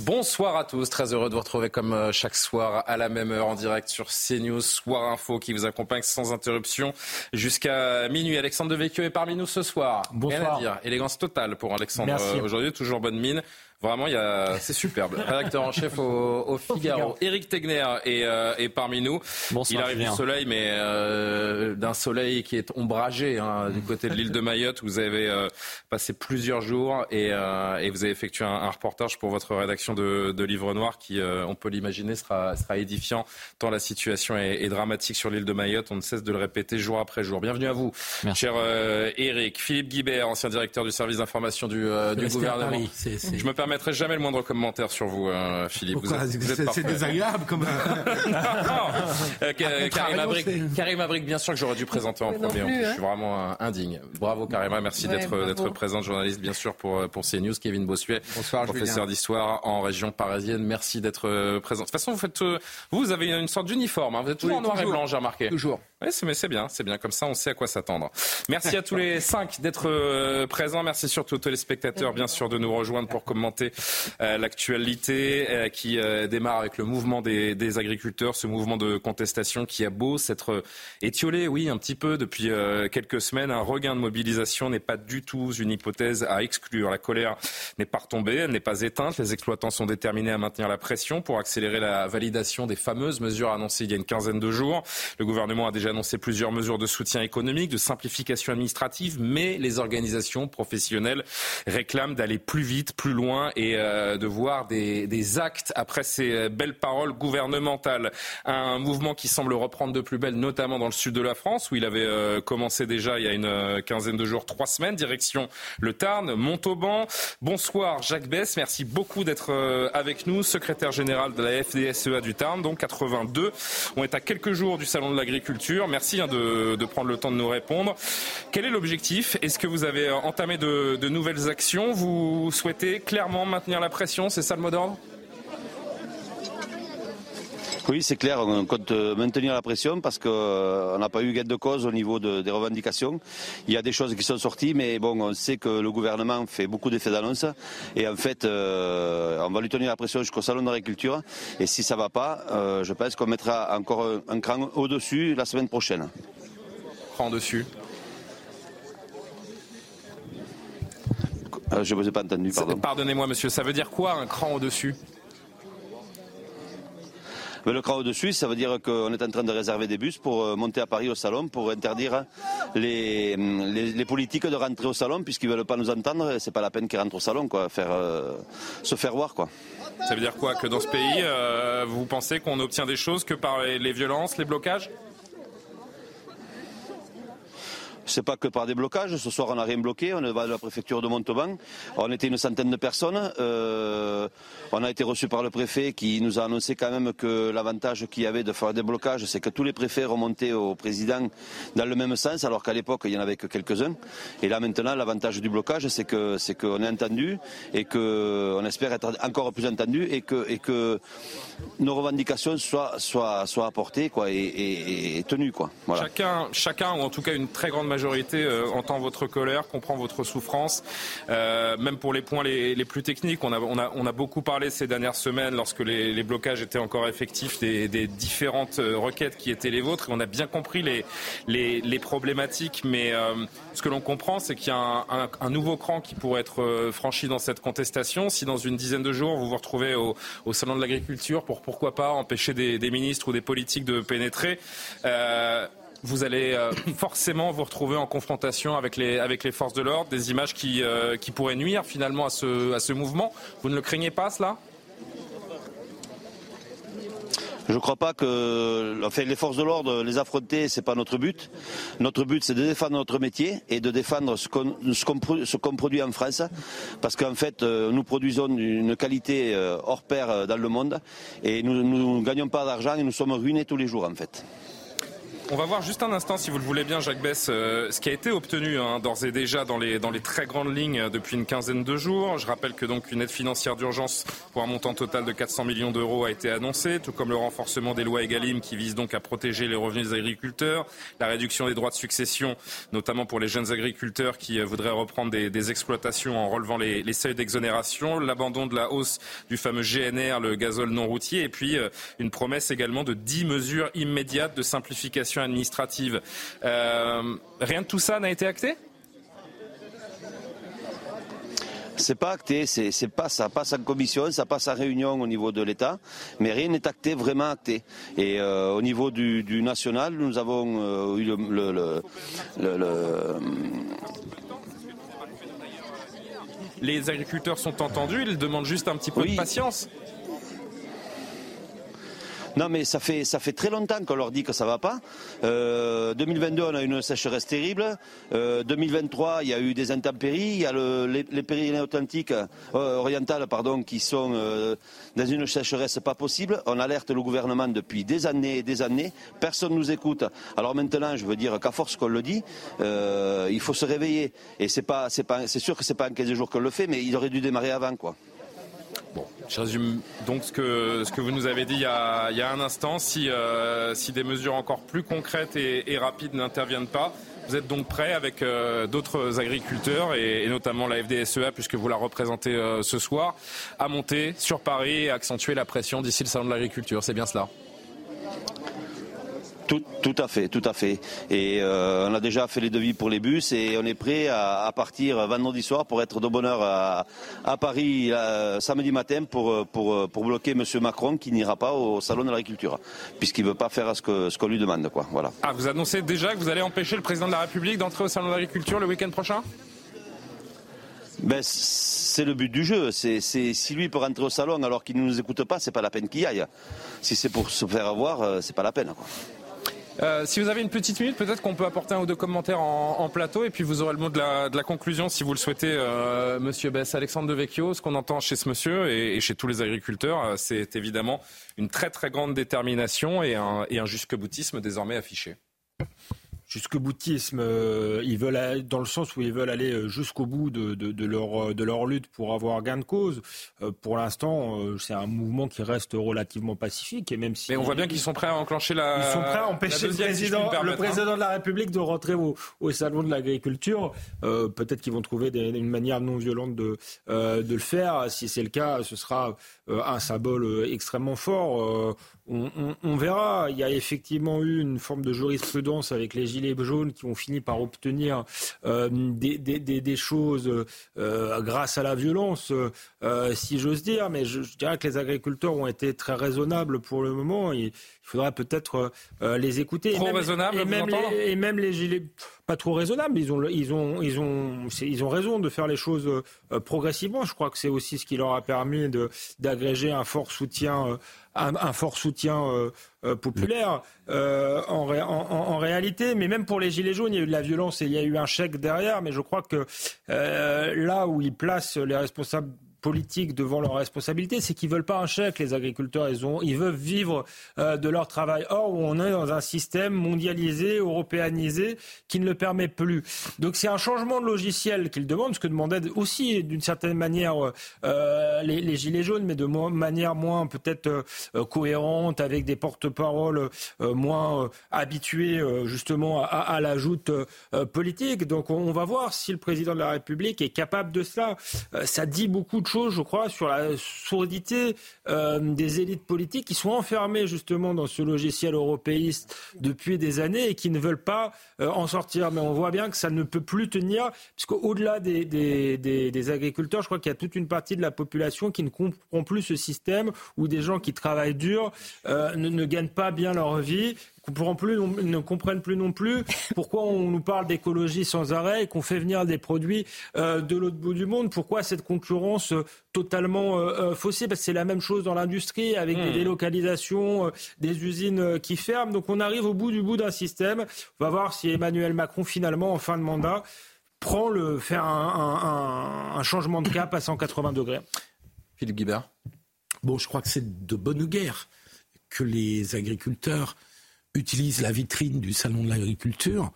Bonsoir à tous, très heureux de vous retrouver comme euh, chaque soir à la même heure en direct sur CNews, Soir Info qui vous accompagne sans interruption jusqu'à minuit. Alexandre Devecchio est parmi nous ce soir. Bonsoir. Rien à dire. Élégance totale pour Alexandre euh, aujourd'hui, toujours bonne mine. Vraiment, il y a... c'est superbe. Rédacteur en chef au, au Figaro. Éric Tegner est, euh, est parmi nous. Bonsoir, il arrive Julien. du soleil, mais euh, d'un soleil qui est ombragé hein, du côté de l'île de Mayotte. Vous avez euh, passé plusieurs jours et, euh, et vous avez effectué un, un reportage pour votre rédaction de, de Livre Noir qui, euh, on peut l'imaginer, sera, sera édifiant tant la situation est, est dramatique sur l'île de Mayotte. On ne cesse de le répéter jour après jour. Bienvenue à vous, Merci. cher euh, Éric. Philippe Guibert, ancien directeur du service d'information du, euh, du gouvernement. Paris, c'est- c'est- Je me permettrai jamais le moindre commentaire sur vous, euh, Philippe. Vous Pourquoi êtes- vous êtes C'est désagréable comme. Euh, Karim Abrik, c'est- Karim Abrik, bien sûr que j'aurais dû présenter en Mais non premier. en plus, plus. hein. Je suis vraiment euh, indigne. Bravo Karima, merci Ouais, d'être d'être présente, journaliste bien sûr pour euh, pour CNews. Kevin Bossuet, Bonsoir, professeur Julien. d'histoire en région parisienne. Merci d'être euh, présent. De toute façon, vous faites, euh, vous, avez une sorte d'uniforme. hein. Vous êtes toujours Oui, en noir et blanc, j'ai remarqué. Toujours. Oui, mais c'est bien, c'est bien. Comme ça, on sait à quoi s'attendre. Merci à tous les cinq d'être euh, présents. Merci surtout aux téléspectateurs, bien sûr, de nous rejoindre pour commenter euh, l'actualité euh, qui euh, démarre avec le mouvement des, des agriculteurs, ce mouvement de contestation qui a beau s'être étiolé, oui, un petit peu depuis quelques semaines. Un regain de mobilisation n'est pas du tout une hypothèse à exclure. La colère n'est pas retombée, elle n'est pas éteinte. Les exploitants sont déterminés à maintenir la pression pour accélérer la validation des fameuses mesures annoncées il y a une quinzaine de jours. Le gouvernement a déjà annoncé plusieurs mesures de soutien économique, de simplification administrative, mais les organisations professionnelles réclament d'aller plus vite, plus loin et euh, de voir des, actes après ces euh, belles paroles gouvernementales. Un mouvement qui semble reprendre de plus belle, notamment dans le sud de la France, où il avait euh, commencé déjà il y a une quinzaine de jours, trois semaines, direction le Tarn, Montauban. Bonsoir Jacques Bess, merci beaucoup d'être avec nous, secrétaire général de la FDSEA du Tarn, donc 82. On est à quelques jours du Salon de l'Agriculture. Merci hein, de, prendre le temps de nous répondre. Quel est l'objectif? Est-ce que vous avez entamé de nouvelles actions? Vous souhaitez clairement maintenir la pression C'est ça le mot d'ordre? Oui, c'est clair, on compte maintenir la pression parce qu'on n'a pas eu gain de cause au niveau de- des revendications. Il y a des choses qui sont sorties, mais bon, on sait que le gouvernement fait beaucoup d'effets d'annonce et en fait, euh, on va lui tenir la pression jusqu'au salon de l'agriculture et si ça va pas, euh, je pense qu'on mettra encore un, un cran au-dessus la semaine prochaine. Prends dessus. Euh, je ne vous ai pas entendu, pardon. Pardonnez-moi monsieur, ça veut dire quoi un cran au-dessus? Mais le cran au-dessus, ça veut dire qu'on est en train de réserver des bus pour euh, monter à Paris au salon, pour interdire les, les, politiques de rentrer au salon, puisqu'ils ne veulent pas nous entendre, et c'est pas la peine qu'ils rentrent au salon, quoi, faire, euh, se faire voir. Quoi. Ça veut dire quoi Que dans ce pays, euh, vous pensez qu'on obtient des choses que par les violences, les blocages? C'est pas que par des blocages. Ce soir, on n'a rien bloqué. On est devant la préfecture de Montauban. On était une centaine de personnes. Euh, on a été reçus par le préfet qui nous a annoncé quand même que l'avantage qu'il y avait de faire des blocages, c'est que tous les préfets remontaient au président dans le même sens, alors qu'à l'époque, il y en avait que quelques-uns. Et là, maintenant, l'avantage du blocage, c'est que c'est qu'on est entendu et que on espère être encore plus entendu et que nos revendications soient apportées et, tenues. Chacun, chacun, ou en tout cas une très grande majorité, euh, entend votre colère, comprend votre souffrance, euh, même pour les points les, plus techniques. On a, beaucoup parlé ces dernières semaines, lorsque les, blocages étaient encore effectifs, des, différentes euh, requêtes qui étaient les vôtres. On a bien compris les, problématiques, mais ce que l'on comprend, c'est qu'il y a un, nouveau cran qui pourrait être franchi dans cette contestation. Si dans une dizaine de jours, vous vous retrouvez au, Salon de l'Agriculture pour, pourquoi pas, empêcher des, ministres ou des politiques de pénétrer, vous allez euh, forcément vous retrouver en confrontation avec les, avec les forces de l'ordre, des images qui, euh, pourraient nuire finalement à ce, mouvement. Vous ne le craignez pas, cela? Je ne crois pas que enfin, les forces de l'ordre, les affronter, c'est pas notre but. Notre but, c'est de défendre notre métier et de défendre ce qu'on produit en France, parce qu'en fait, euh, nous produisons une qualité hors pair dans le monde et nous ne gagnons pas d'argent et nous sommes ruinés tous les jours en fait. On va voir juste un instant, si vous le voulez bien, Jacques Bess, euh, ce qui a été obtenu hein, d'ores et déjà dans les, très grandes lignes euh, depuis une quinzaine de jours. Je rappelle que donc une aide financière d'urgence pour un montant total de 400 millions d'euros a été annoncée, tout comme le renforcement des lois EGalim qui vise donc à protéger les revenus des agriculteurs, la réduction des droits de succession, notamment pour les jeunes agriculteurs qui euh, voudraient reprendre des, exploitations en relevant les, les seuils d'exonération, l'abandon de la hausse du fameux GNR, le gazole non routier, et puis une promesse également de 10 mesures immédiates de simplification administrative. Euh, rien de tout ça n'a été acté? C'est pas acté, c'est pas ça passe en commission, ça passe en réunion au niveau de l'État, mais rien n'est acté, vraiment acté. Et euh, au niveau du, national, nous avons euh, eu le, Les agriculteurs sont entendus, ils demandent juste un petit peu de patience. Non, mais ça fait, ça fait très longtemps qu'on leur dit que ça va pas. Euh, 2022, on a une sécheresse terrible. Euh, 2023, il y a eu des intempéries. Il y a le, les, les Pyrénées-Atlantiques euh, orientales, pardon, qui sont euh, dans une sécheresse pas possible. On alerte le gouvernement depuis des années et des années. Personne ne nous écoute. Alors maintenant, je veux dire qu'à force qu'on le dit, euh, il faut se réveiller. Et c'est pas, c'est pas, c'est sûr que c'est pas en 15 jours qu'on le fait, mais il aurait dû démarrer avant, quoi. Bon, je résume donc ce que, ce que vous nous avez dit il y a, un instant. Si, euh, si des mesures encore plus concrètes et, rapides n'interviennent pas, vous êtes donc prêt avec euh, d'autres agriculteurs et, notamment la FDSEA, puisque vous la représentez euh, ce soir, à monter sur Paris et accentuer la pression d'ici le salon de l'agriculture. C'est bien cela tout, tout, à fait, tout à fait. Et euh, on a déjà fait les devis pour les bus et on est prêt à, partir vendredi soir pour être de bonne heure à, Paris euh, samedi matin pour, pour, pour bloquer M. Macron qui n'ira pas au salon de l'agriculture puisqu'il ne veut pas faire ce qu'on ce qu'on lui demande. Quoi. Voilà. Ah, vous annoncez déjà que vous allez empêcher le président de la République d'entrer au salon de l'agriculture le week-end prochain? Ben, c'est le but du jeu. C'est, si lui peut rentrer au salon alors qu'il ne nous écoute pas, c'est pas la peine qu'il y aille. Si c'est pour se faire avoir, euh, c'est pas la peine. Quoi. Euh, si vous avez une petite minute, peut-être qu'on peut apporter un ou deux commentaires en, plateau et puis vous aurez le mot de la, conclusion si vous le souhaitez, euh, Monsieur Bess. Alexandre Devecchio, ce qu'on entend chez ce monsieur et, chez tous les agriculteurs, euh, c'est évidemment une très très grande détermination et un, et un jusque-boutisme désormais affiché jusqu'au boutisme. Euh, ils veulent dans le sens où ils veulent aller euh, jusqu'au bout de, de, leur, euh, de leur lutte pour avoir gain de cause. pour l'instant, c'est un mouvement qui reste relativement pacifique. Et même si Mais on voit bien qu'ils sont prêts à enclencher la. Ils sont prêts à empêcher le président, le hein. président de la République de rentrer au, au salon de l'agriculture. Peut-être qu'ils vont trouver une manière non violente de, de le faire. Si c'est le cas, ce sera un symbole extrêmement fort. On, verra. Il y a effectivement eu une forme de jurisprudence avec les gilets jaunes qui ont fini par obtenir euh, des, choses euh, grâce à la violence, euh, si j'ose dire. Mais je, dirais que les agriculteurs ont été très raisonnables pour le moment. Il, faudra peut-être les écouter. Trop raisonnables, et même, les, et même les gilets pas trop raisonnables. Ils ont, ils ont, ils ont, ils ont raison de faire les choses progressivement. Je crois que c'est aussi ce qui leur a permis d'agréger un fort soutien un, fort soutien euh, euh, populaire euh, en, en, réalité. Mais même pour les Gilets jaunes, il y a eu de la violence et il y a eu un chèque derrière. Mais je crois que là où ils placent les responsables politique devant leurs responsabilités, c'est qu'ils veulent pas un chèque, les agriculteurs. Ils, ont, ils veulent vivre euh, de leur travail. Or, on est dans un système mondialisé, européanisé, qui ne le permet plus. Donc, c'est un changement de logiciel qu'ils demandent, ce que demandaient aussi, d'une certaine manière, euh, les, Gilets jaunes, mais de manière moins peut-être euh, cohérente, avec des porte-paroles moins habitués justement à, à la joute politique. Donc, on, on, va voir si le président de la République est capable de cela. ça dit beaucoup de je crois, sur la sourdité euh, des élites politiques qui sont enfermées justement dans ce logiciel européiste depuis des années et qui ne veulent pas euh, en sortir. Mais on voit bien que ça ne peut plus tenir, puisqu'au-delà des, des, agriculteurs, je crois qu'il y a toute une partie de la population qui ne comprend plus ce système où des gens qui travaillent dur euh, ne gagnent pas bien leur vie plus, ne comprennent plus non plus pourquoi on nous parle d'écologie sans arrêt et qu'on fait venir des produits euh, de l'autre bout du monde. Pourquoi cette concurrence euh, totalement euh, faussée? Parce que c'est la même chose dans l'industrie avec des hmm. délocalisations, des usines qui ferment. Donc on arrive au bout du bout d'un système. On va voir si Emmanuel Macron finalement en fin de mandat prend le faire un, un changement de cap à 180 degrés. Philippe Guibert. Bon, je crois que c'est de bonne guerre que les agriculteurs utilisent la vitrine du salon de l'agriculture,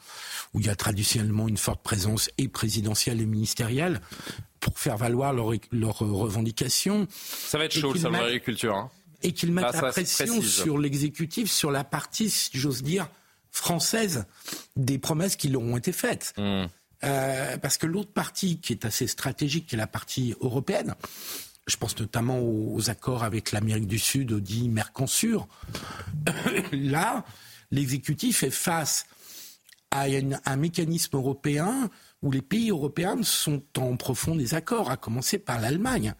où il y a traditionnellement une forte présence et présidentielle et ministérielle, pour faire valoir leurs revendications. Ça va être chaud le salon de l'agriculture. Hein. Et qu'ils mettent la pression sur l'exécutif, sur la partie, si j'ose dire, française des promesses qui leur ont été faites. Hmm. Euh, parce que l'autre partie qui est assez stratégique, qui est la partie européenne, je pense notamment aux, accords avec l'Amérique du Sud, dit Mercosur. Là, l'exécutif est face à un mécanisme européen où les pays européens sont en profond désaccord, à commencer par l'Allemagne,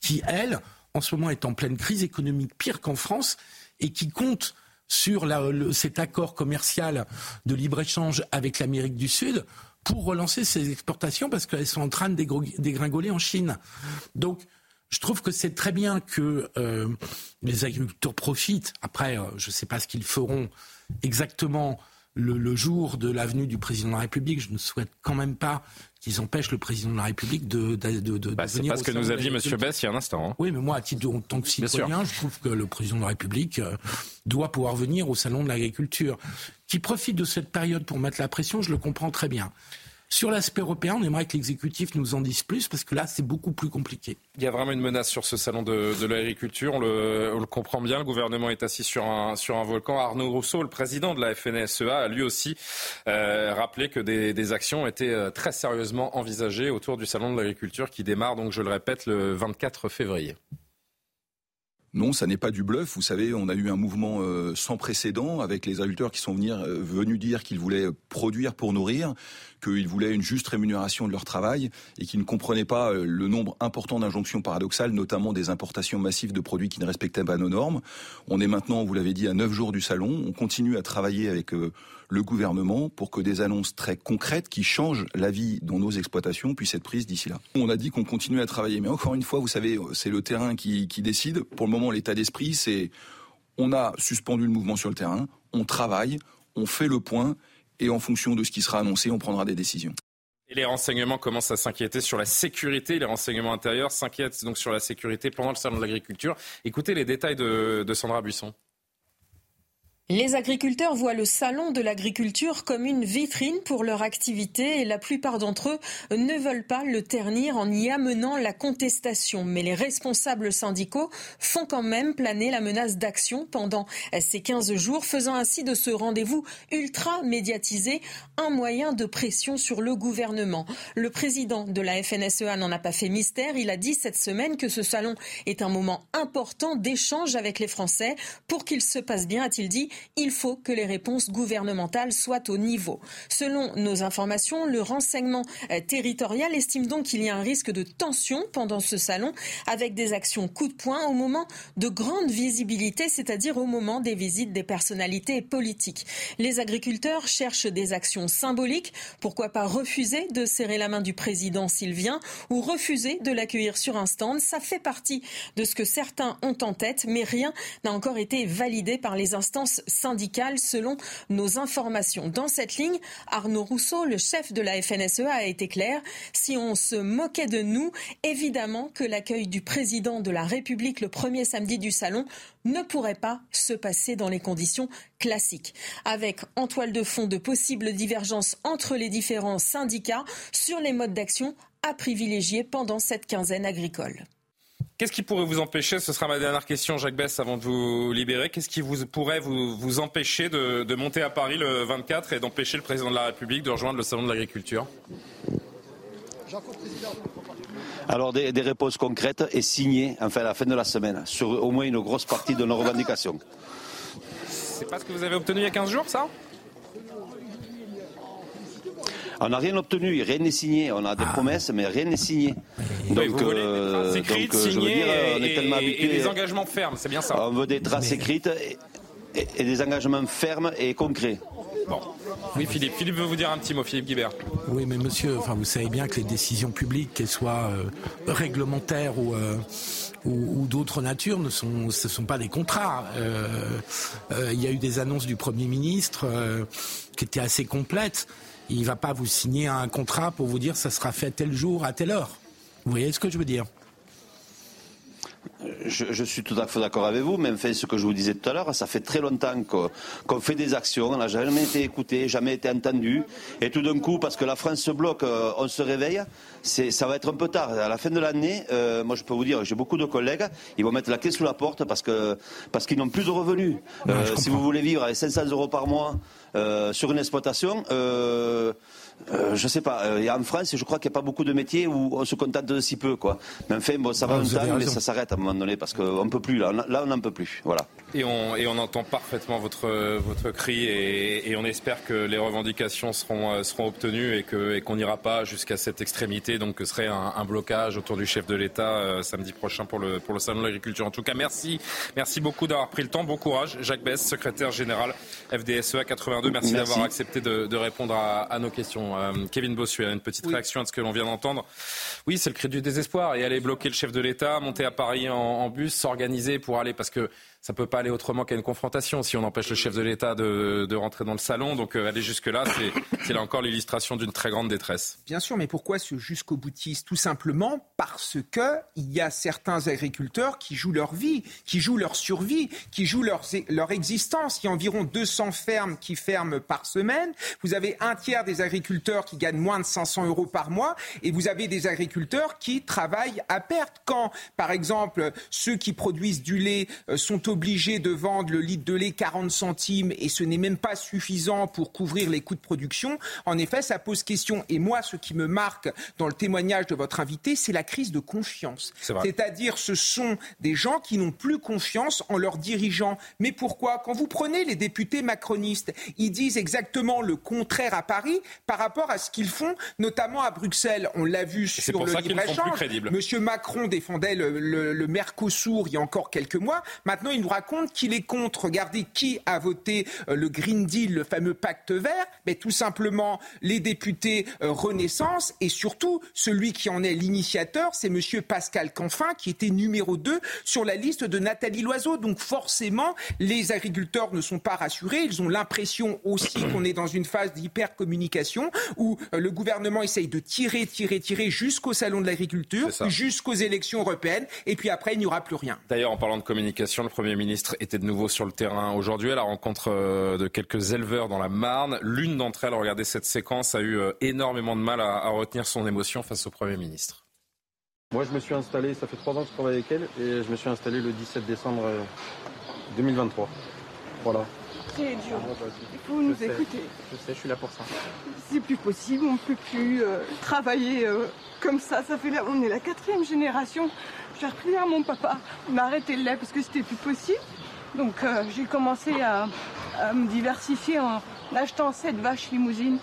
qui, elle, en ce moment est en pleine crise économique pire qu'en France et qui compte sur cet accord commercial de libre-échange avec l'Amérique du Sud pour relancer ses exportations parce qu'elles sont en train de dégringoler en Chine. Donc, je trouve que c'est très bien que euh, les agriculteurs profitent. Après, euh, je ne sais pas ce qu'ils feront exactement le, jour de l'avenue du président de la République. Je ne souhaite quand même pas qu'ils empêchent le président de la République de, de, de, de bah, C'est pas ce que nous a dit M. Bess il y a un instant. Hein. Oui, mais moi, à titre en tant que citoyen, je trouve que le président de la République euh, doit pouvoir venir au salon de l'agriculture. Qui profite de cette période pour mettre la pression, je le comprends très bien. Sur l'aspect européen, on aimerait que l'exécutif nous en dise plus parce que là, c'est beaucoup plus compliqué. Il y a vraiment une menace sur ce salon de, l'agriculture. On le, comprend bien. Le gouvernement est assis sur un, sur un volcan. Arnaud Rousseau, le président de la FNSEA, a lui aussi euh, rappelé que des, actions étaient euh, très sérieusement envisagées autour du salon de l'agriculture qui démarre, donc je le répète, le 24 février. Non, ça n'est pas du bluff. Vous savez, on a eu un mouvement euh, sans précédent avec les agriculteurs qui sont venus dire qu'ils voulaient produire pour nourrir qu'ils voulaient une juste rémunération de leur travail et qu'ils ne comprenaient pas euh, le nombre important d'injonctions paradoxales, notamment des importations massives de produits qui ne respectaient pas nos normes. On est maintenant, vous l'avez dit, à neuf jours du salon. On continue à travailler avec euh, le gouvernement pour que des annonces très concrètes qui changent la vie dans nos exploitations puissent être prises d'ici là. On a dit qu'on continuait à travailler, mais encore une fois, vous savez, c'est le terrain qui, qui décide. Pour le moment, l'état d'esprit, c'est on a suspendu le mouvement sur le terrain, on travaille, on fait le point et en fonction de ce qui sera annoncé, on prendra des décisions. Et les renseignements commencent à s'inquiéter sur la sécurité. Les renseignements intérieurs s'inquiètent donc sur la sécurité pendant le salon de l'agriculture. Écoutez les détails de, de Sandra Buisson. Les agriculteurs voient le salon de l'agriculture comme une vitrine pour leur activité et la plupart d'entre eux ne veulent pas le ternir en y amenant la contestation. Mais les responsables syndicaux font quand même planer la menace d'action pendant ces 15 jours, faisant ainsi de ce rendez-vous ultra médiatisé un moyen de pression sur le gouvernement. Le président de la FNSEA n'en a pas fait mystère. Il a dit cette semaine que ce salon est un moment important d'échange avec les Français. Pour qu'il se passe bien, a-t-il dit, il faut que les réponses gouvernementales soient au niveau. Selon nos informations, le renseignement euh, territorial estime donc qu'il y a un risque de tension pendant ce salon avec des actions coup de poing au moment de grande visibilité, c'est-à-dire au moment des visites des personnalités politiques. Les agriculteurs cherchent des actions symboliques. Pourquoi pas refuser de serrer la main du président s'il vient ou refuser de l'accueillir sur un stand? Ça fait partie de ce que certains ont en tête, mais rien n'a encore été validé par les instances syndicale selon nos informations. Dans cette ligne, Arnaud Rousseau, le chef de la FNSEA, a été clair. Si on se moquait de nous, évidemment que l'accueil du président de la République le premier samedi du salon ne pourrait pas se passer dans les conditions classiques. Avec en toile de fond de possibles divergences entre les différents syndicats sur les modes d'action à privilégier pendant cette quinzaine agricole. Qu'est-ce qui pourrait vous empêcher, ce sera ma dernière question, Jacques Bess, avant de vous libérer, qu'est-ce qui vous, pourrait vous, vous empêcher de, de, monter à Paris le 24 et d'empêcher le président de la République de rejoindre le Salon de l'Agriculture? Alors des, des, réponses concrètes et signées enfin, à la fin de la semaine sur au moins une grosse partie de nos revendications. C'est pas ce que vous avez obtenu il y a 15 jours, ça? On n'a rien obtenu, rien n'est signé. On a des ah. promesses, mais rien n'est signé. Donc, vous voulez des traces écrites, signées et, des engagements fermes, c'est bien ça. On veut des traces écrites. et des engagements fermes et concrets. Bon. Oui, Philippe. Philippe veut vous dire un petit mot, Philippe Guibert. Oui, mais monsieur, enfin, vous savez bien que les décisions publiques, qu'elles soient euh, réglementaires ou, euh, ou, d'autres natures, ne sont, ce ne sont pas des contrats. Euh, il y a eu des annonces du Premier ministre qui étaient assez complètes. Il ne va pas vous signer un contrat pour vous dire ça sera fait tel jour, à telle heure. Vous voyez ce que je veux dire? Je, suis tout à fait d'accord avec vous, mais fait, ce que je vous disais tout à l'heure, ça fait très longtemps qu'on fait des actions, on n'a jamais été écouté, jamais été entendu, et tout d'un coup, parce que la France se bloque, euh, on se réveille, ça va être un peu tard. À la fin de l'année, euh, moi je peux vous dire, j'ai beaucoup de collègues, ils vont mettre la clé sous la porte parce que parce qu'ils n'ont plus de revenus. Euh, si vous voulez vivre avec 500 euros par mois sur une exploitation, euh, je sais pas. Euh, en France, je crois qu'il n'y a pas beaucoup de métiers où on se contente de si peu, quoi. Mais enfin, bon, ça va un temps, mais ça s'arrête à un moment donné parce qu'on ne peut plus. Là, là on n'en peut plus. Voilà. Et on, et on entend parfaitement votre, votre cri et, et on espère que les revendications seront, euh, seront obtenues et qu'on et qu'on n'ira pas jusqu'à cette extrémité, donc que serait un, un blocage autour du chef de l'État euh, samedi prochain pour le, pour le Salon de l'Agriculture. En tout cas, merci, merci beaucoup d'avoir pris le temps. Bon courage. Jacques Bess, secrétaire général FDSEA 82. Merci, d'avoir accepté de, de répondre à, à, nos questions. Euh, Kevin Bossuet, une petite réaction à ce que l'on vient d'entendre. Oui, c'est le cri du désespoir et aller bloquer le chef de l'État, monter à Paris en, en bus, s'organiser pour aller parce que ça peut pas aller autrement qu'à une confrontation si on empêche le chef de l'État de, de, rentrer dans le salon. Donc euh, aller jusque-là, c'est là encore l'illustration d'une très grande détresse. Bien sûr, mais pourquoi ce jusqu'au boutiste? Tout simplement parce que il y a certains agriculteurs qui jouent leur vie, qui jouent leur survie, qui jouent leur, leur existence. Il y a environ 200 fermes qui ferment par semaine. Vous avez un tiers des agriculteurs qui gagnent moins de 500 euros par mois et vous avez des agriculteurs qui travaillent à perte. Quand, par exemple, ceux qui produisent du lait euh, sont obligé de vendre le litre de lait 40 centimes et ce n'est même pas suffisant pour couvrir les coûts de production, en effet, ça pose question. Et moi, ce qui me marque dans le témoignage de votre invité, c'est la crise de confiance. C'est-à-dire, ce sont des gens qui n'ont plus confiance en leurs dirigeants. Mais pourquoi? Quand vous prenez les députés macronistes, ils disent exactement le contraire à Paris par rapport à ce qu'ils font, notamment à Bruxelles. On l'a vu sur le libre-échange. Monsieur Macron défendait le, le Mercosur il y a encore quelques mois. Maintenant, il nous raconte qu'il est contre. Regardez qui a voté euh, le Green Deal, le fameux pacte vert Mais Tout simplement les députés euh, Renaissance et surtout celui qui en est l'initiateur, c'est Monsieur Pascal Canfin qui était numéro 2 sur la liste de Nathalie Loiseau. Donc forcément, les agriculteurs ne sont pas rassurés. Ils ont l'impression aussi qu'on est dans une phase d'hypercommunication où euh, le gouvernement essaye de tirer, tirer, tirer jusqu'au salon de l'agriculture, jusqu'aux élections européennes, et puis après, il n'y aura plus rien. D'ailleurs, en parlant de communication, le Premier ministre était de nouveau sur le terrain aujourd'hui à la rencontre euh, de quelques éleveurs dans la Marne. L'une d'entre elles, regardez cette séquence, a eu euh, énormément de mal à, retenir son émotion face au Premier ministre. Moi, je me suis installé, ça fait trois ans que je travaille avec elle, et je me suis installé le 17 décembre 2023. Euh, voilà. C'est dur. Il faut nous écouter. Je sais, je suis là pour ça. C'est plus possible, on ne peut plus travailler comme ça. Ça fait là, on est la quatrième génération j'ai repris à mon papa. On a arrêté le lait parce que c'était plus possible. Donc euh, j'ai commencé à, me diversifier en achetant 7 vaches limousines.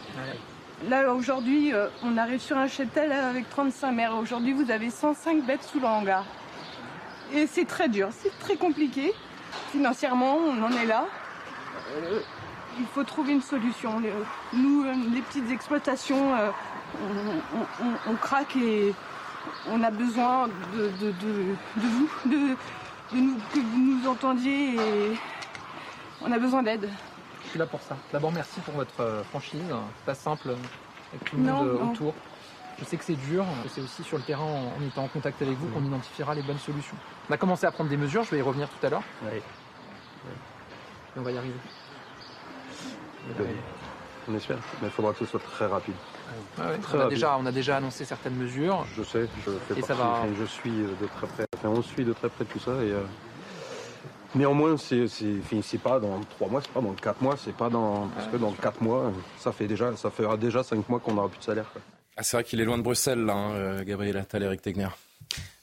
Là aujourd'hui, euh, on arrive sur un cheptel avec 35 mères. Aujourd'hui, vous avez 105 bêtes sous le hangar. Et c'est très dur, c'est très compliqué. Financièrement, on en est là. Euh, il faut trouver une solution. Nous, les petites exploitations, on craque et on a besoin de, de, vous, de, nous, que vous nous entendiez et on a besoin d'aide. Je suis là pour ça. D'abord, merci pour votre euh, franchise. C'est pas simple avec tout le monde euh, autour. Je sais que c'est dur, c'est aussi sur le terrain en, étant en contact avec vous qu'on identifiera les bonnes solutions. On a commencé à prendre des mesures, je vais y revenir tout à l'heure. Oui. Et on va y arriver. On espère, mais il faudra que ce soit très rapide. on, a déjà, on a déjà annoncé certaines mesures. Je sais, je fais et ça va... je suis de très près, enfin, on suit de très près tout ça. Et, euh, Néanmoins, c'est pas dans trois mois, c'est pas dans quatre mois, c'est pas dans parce que dans quatre mois, ça fait déjà, ça fera déjà cinq mois qu'on n'aura plus de salaire. Ah, c'est vrai qu'il est loin de Bruxelles, là, hein, euh, Gabriel Attal, Eric Tegner.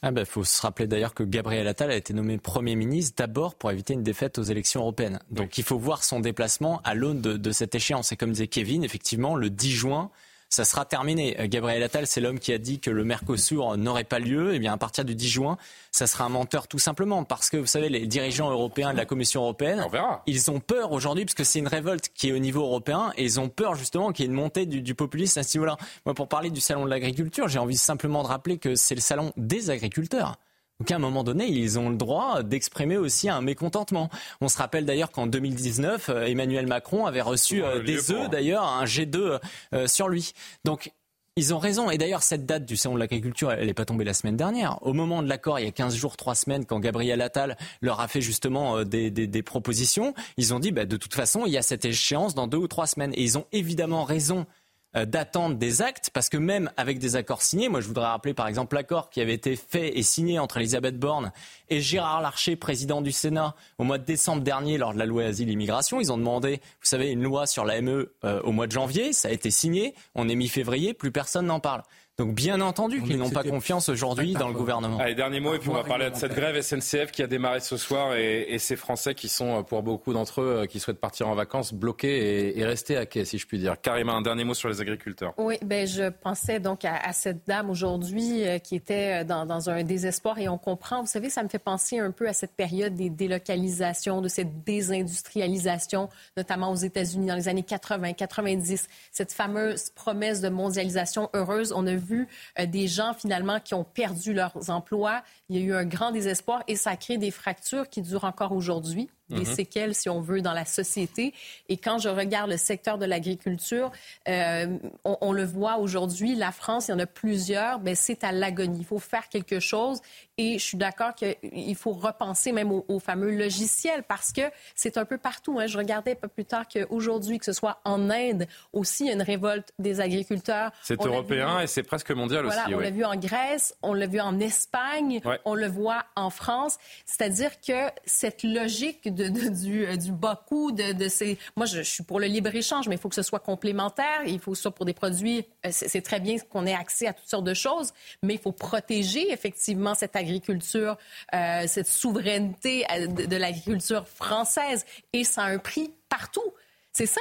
Il ah ben, faut se rappeler d'ailleurs que Gabriel Attal a été nommé Premier ministre d'abord pour éviter une défaite aux élections européennes. Donc il faut voir son déplacement à l'aune de, cette échéance. Et comme disait Kevin, effectivement, le 10 juin, ça sera terminé. Euh, Gabriel Attal, c'est l'homme qui a dit que le Mercosur n'aurait pas lieu. Eh bien, à partir du 10 juin, ça sera un menteur tout simplement. Parce que, vous savez, les dirigeants européens de la Commission européenne, ils ont peur aujourd'hui, parce que c'est une révolte qui est au niveau européen, et ils ont peur justement qu'il y ait une montée du, du populisme à ce niveau-là. Moi, pour parler du salon de l'agriculture, j'ai envie simplement de rappeler que c'est le salon des agriculteurs. Donc à un moment donné, ils ont le droit d'exprimer aussi un mécontentement. On se rappelle d'ailleurs qu'en 2019, euh, Emmanuel Macron avait reçu euh, des œufs, d'ailleurs, un G2 euh, sur lui. Donc ils ont raison. Et d'ailleurs, cette date du salon de l'agriculture, elle n'est pas tombée la semaine dernière. Au moment de l'accord, il y a 15 jours, 3 semaines, quand Gabriel Attal leur a fait justement des, des, propositions, ils ont dit, bah, de toute façon, il y a cette échéance dans deux ou trois semaines. Et ils ont évidemment raison d'attendre des actes, parce que même avec des accords signés, moi je voudrais rappeler par exemple l'accord qui avait été fait et signé entre Elisabeth Borne et Gérard Larcher, président du Sénat, au mois de décembre dernier lors de la loi Asile Immigration. Ils ont demandé, vous savez, une loi sur la ME euh, au mois de janvier, ça a été signé, on est mi-février, plus personne n'en parle. Donc bien entendu qu'ils n'ont pas confiance aujourd'hui dans le gouvernement. Allez, dernier mot, et puis on va parler de cette grève SNCF qui a démarré ce soir et, et ces Français qui sont, pour beaucoup d'entre eux, qui souhaitent partir en vacances, bloqués et, et rester à quai, si je puis dire. Carrément, un dernier mot sur les agriculteurs. Oui, ben, je pensais donc à, à cette dame aujourd'hui euh, qui était dans, dans, un désespoir et on comprend, vous savez, ça me fait penser un peu à cette période des délocalisations, de cette désindustrialisation, notamment aux États-Unis dans les années 80, 90, cette fameuse promesse de mondialisation heureuse. On a vu euh, des gens finalement qui ont perdu leurs emplois. Il y a eu un grand désespoir et ça crée des fractures qui durent encore aujourd'hui des mhm. séquelles, si on veut, dans la société. Et quand je regarde le secteur de l'agriculture, euh, on, le voit aujourd'hui, la France, il y en a plusieurs, mais c'est à l'agonie. Il faut faire quelque chose. Et je suis d'accord qu'il faut repenser même au, fameux logiciel parce que c'est un peu partout. Hein. Je regardais pas plus tard qu'aujourd'hui, que ce soit en Inde, aussi, il y a une révolte des agriculteurs. C'est européen et c'est presque mondial aussi. On l'a vu en Grèce, on l'a vu en Espagne, on le voit en France. C'est-à-dire que cette logique de, du, euh, du bas coût, de, de ces... Moi, je, suis pour le libre-échange, mais il faut que ce soit complémentaire. Il faut soit pour des produits... Euh, c'est très bien qu'on ait accès à toutes sortes de choses, mais il faut protéger effectivement cette agriculture euh, cette souveraineté de, l'agriculture française. Et ça a un prix partout. C'est ça,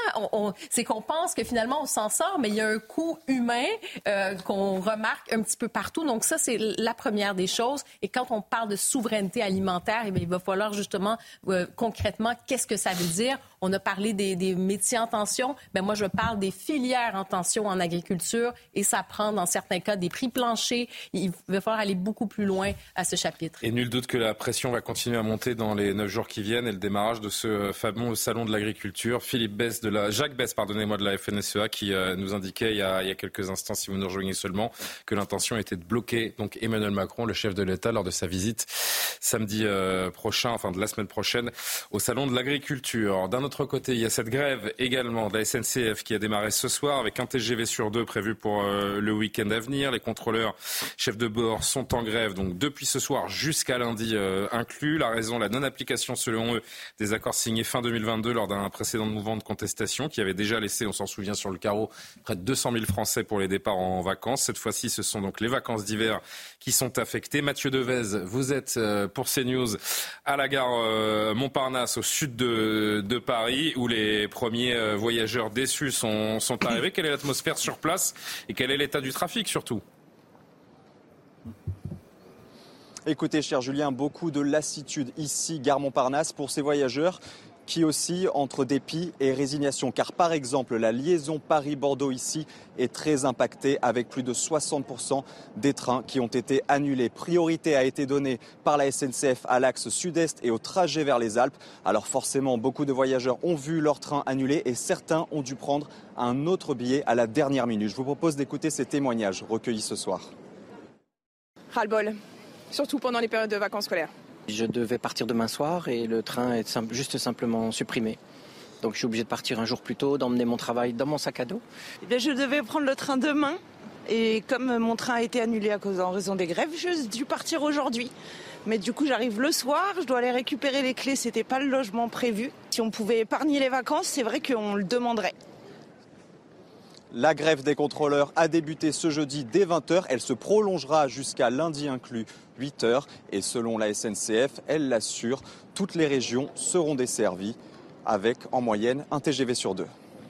c'est qu'on pense que finalement on s'en sort, mais il y a un coût humain euh, qu'on remarque un petit peu partout. Donc ça, c'est la première des choses. Et quand on parle de souveraineté alimentaire, eh il va falloir justement concrètement, qu'est-ce que ça veut dire? On a parlé des, métiers en tension. Ben moi, je parle des filières en tension en agriculture et ça prend, dans certains cas, des prix planchers. Il va falloir aller beaucoup plus loin à ce chapitre. Et nul doute que la pression va continuer à monter dans les neuf jours qui viennent et le démarrage de ce fameux salon de l'agriculture. Philippe Bess de la, Jacques Bess, pardonnez-moi, de la FNSEA qui euh, nous indiquait il y, a, il y, a, quelques instants, si vous nous rejoignez seulement, que l'intention était de bloquer donc Emmanuel Macron, le chef de l'État, lors de sa visite samedi euh, prochain, enfin de la semaine prochaine, au salon de l'agriculture autre côté, il y a cette grève également de la SNCF qui a démarré ce soir avec un TGV sur deux prévu pour euh, le week-end à venir. Les contrôleurs chefs de bord sont en grève donc depuis ce soir jusqu'à lundi euh, inclus. La raison, la non-application selon eux des accords signés fin 2022 lors d'un précédent mouvement de contestation qui avait déjà laissé, on s'en souvient sur le carreau, près de 200 000 Français pour les départs en vacances. Cette fois-ci, ce sont donc les vacances d'hiver qui sont affectées. Mathieu Devez, vous êtes euh, pour CNews à la gare Montparnasse au sud de, de Paris où les premiers euh, voyageurs déçus sont, sont arrivés. Quelle est l'atmosphère sur place et quel est l'état du trafic surtout? Écoutez, cher Julien, beaucoup de lassitude ici, gare Montparnasse, pour ces voyageurs qui aussi entre dépit et résignation. Car par exemple, la liaison Paris-Bordeaux ici est très impactée avec plus de 60% des trains qui ont été annulés. Priorité a été donnée par la SNCF à l'axe sud-est et au trajet vers les Alpes. Alors forcément, beaucoup de voyageurs ont vu leur train annulé et certains ont dû prendre un autre billet à la dernière minute. Je vous propose d'écouter ces témoignages recueillis ce soir. Ras-le-bol, surtout pendant les périodes de vacances scolaires. Je devais partir demain soir et le train est juste simplement supprimé. Donc je suis obligé de partir un jour plus tôt, d'emmener mon travail dans mon sac à dos. Eh je devais prendre le train demain et comme mon train a été annulé à cause en raison des grèves, je dû partir aujourd'hui. Mais du coup, j'arrive le soir, je dois aller récupérer les clés, c'était pas le logement prévu. Si on pouvait épargner les vacances, c'est vrai qu'on le demanderait. La grève des contrôleurs a débuté ce jeudi dès 20h. Elle se prolongera jusqu'à lundi inclus 8h. Et selon la SNCF, elle l'assure, toutes les régions seront desservies avec en moyenne un TGV sur deux.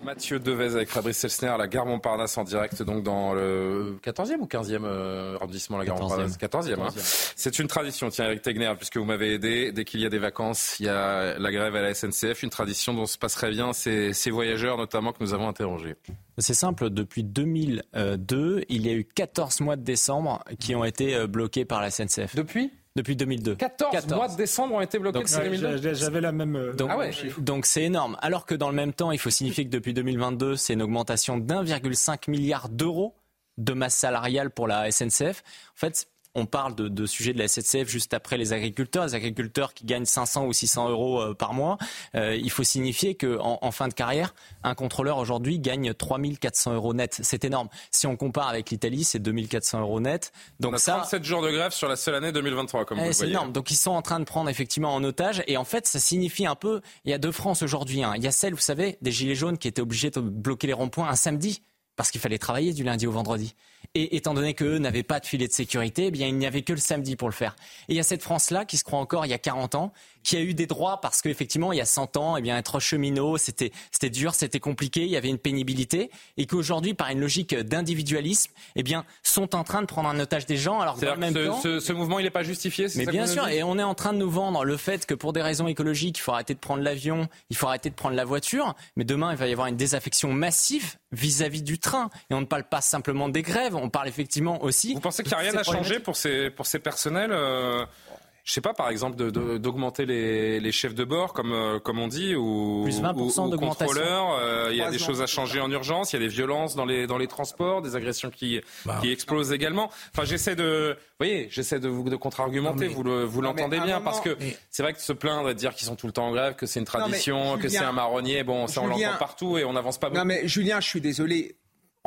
Mathieu Devez avec Fabrice Elsner à la gare Montparnasse en direct, donc dans le 14e ou 15e euh, arrondissement, la gare Montparnasse 14e. Hein. C'est une tradition, tiens, Eric Tegner, puisque vous m'avez aidé. Dès qu'il y a des vacances, il y a la grève à la SNCF, une tradition dont se passerait bien ces, ces voyageurs, notamment, que nous avons interrogés. C'est simple, depuis 2002, il y a eu 14 mois de décembre qui ont été euh, bloqués par la SNCF. Depuis? Depuis 2002. 14, mois de décembre ont été bloqués depuis 2002 J'avais la même. Euh, donc, ah donc c'est énorme. Alors que dans le même temps, il faut signifier que depuis 2022, c'est une augmentation d'1,5 milliard d'euros de masse salariale pour la SNCF. En fait, on parle de, de sujets de la SNCF juste après les agriculteurs, les agriculteurs qui gagnent 500 ou 600 euros euh, par mois. Euh, il faut signifier qu'en en, fin de carrière, un contrôleur aujourd'hui gagne 3400 euros net. C'est énorme. Si on compare avec l'Italie, c'est 2400 euros net. Donc on a ça, 37 jours de grève sur la seule année 2023, comme vous eh. C'est énorme. Donc ils sont en train de prendre effectivement en otage. Et en fait, ça signifie un peu, il y a deux France aujourd'hui. Hein. Il y a celle, vous savez, des gilets jaunes qui étaient obligés de bloquer les ronds-points un samedi parce qu'il fallait travailler du lundi au vendredi. Et étant donné qu'eux n'avaient pas de filet de sécurité, eh bien, il n'y avait que le samedi pour le faire. Et il y a cette France-là qui se croit encore il y a 40 ans, qui a eu des droits parce qu'effectivement, il y a 100 ans, eh bien, être cheminot, c'était, c'était dur, c'était compliqué, il y avait une pénibilité. Et qu'aujourd'hui, par une logique d'individualisme, eh bien, sont en train de prendre un otage des gens. Alors, dans le même ce, temps, ce, ce, mouvement, il n'est pas justifié, Mais bien sûr, et on est en train de nous vendre le fait que pour des raisons écologiques, il faut arrêter de prendre l'avion, il faut arrêter de prendre la voiture. Mais demain, il va y avoir une désaffection massive vis-à-vis du train. Et on ne parle pas simplement des grèves, on parle effectivement aussi. Vous pensez qu'il n'y a rien à changer pour ces, pour ces personnels euh, je sais pas, par exemple, d'augmenter les, les, chefs de bord, comme, euh, comme on dit, ou, Plus 20% d'augmentation. Euh, il y a des choses à changer en urgence, il y a des violences dans les, dans les transports, des agressions qui, bah. qui explosent également. Enfin, j'essaie de, vous voyez, j'essaie de, de contre-argumenter, vous, le, vous l'entendez bien, parce que c'est vrai que se plaindre et dire qu'ils sont tout le temps en grève, que c'est une tradition, que c'est un marronnier, bon, ça on l'entend partout et on n'avance pas beaucoup. Non mais Julien, je suis désolé,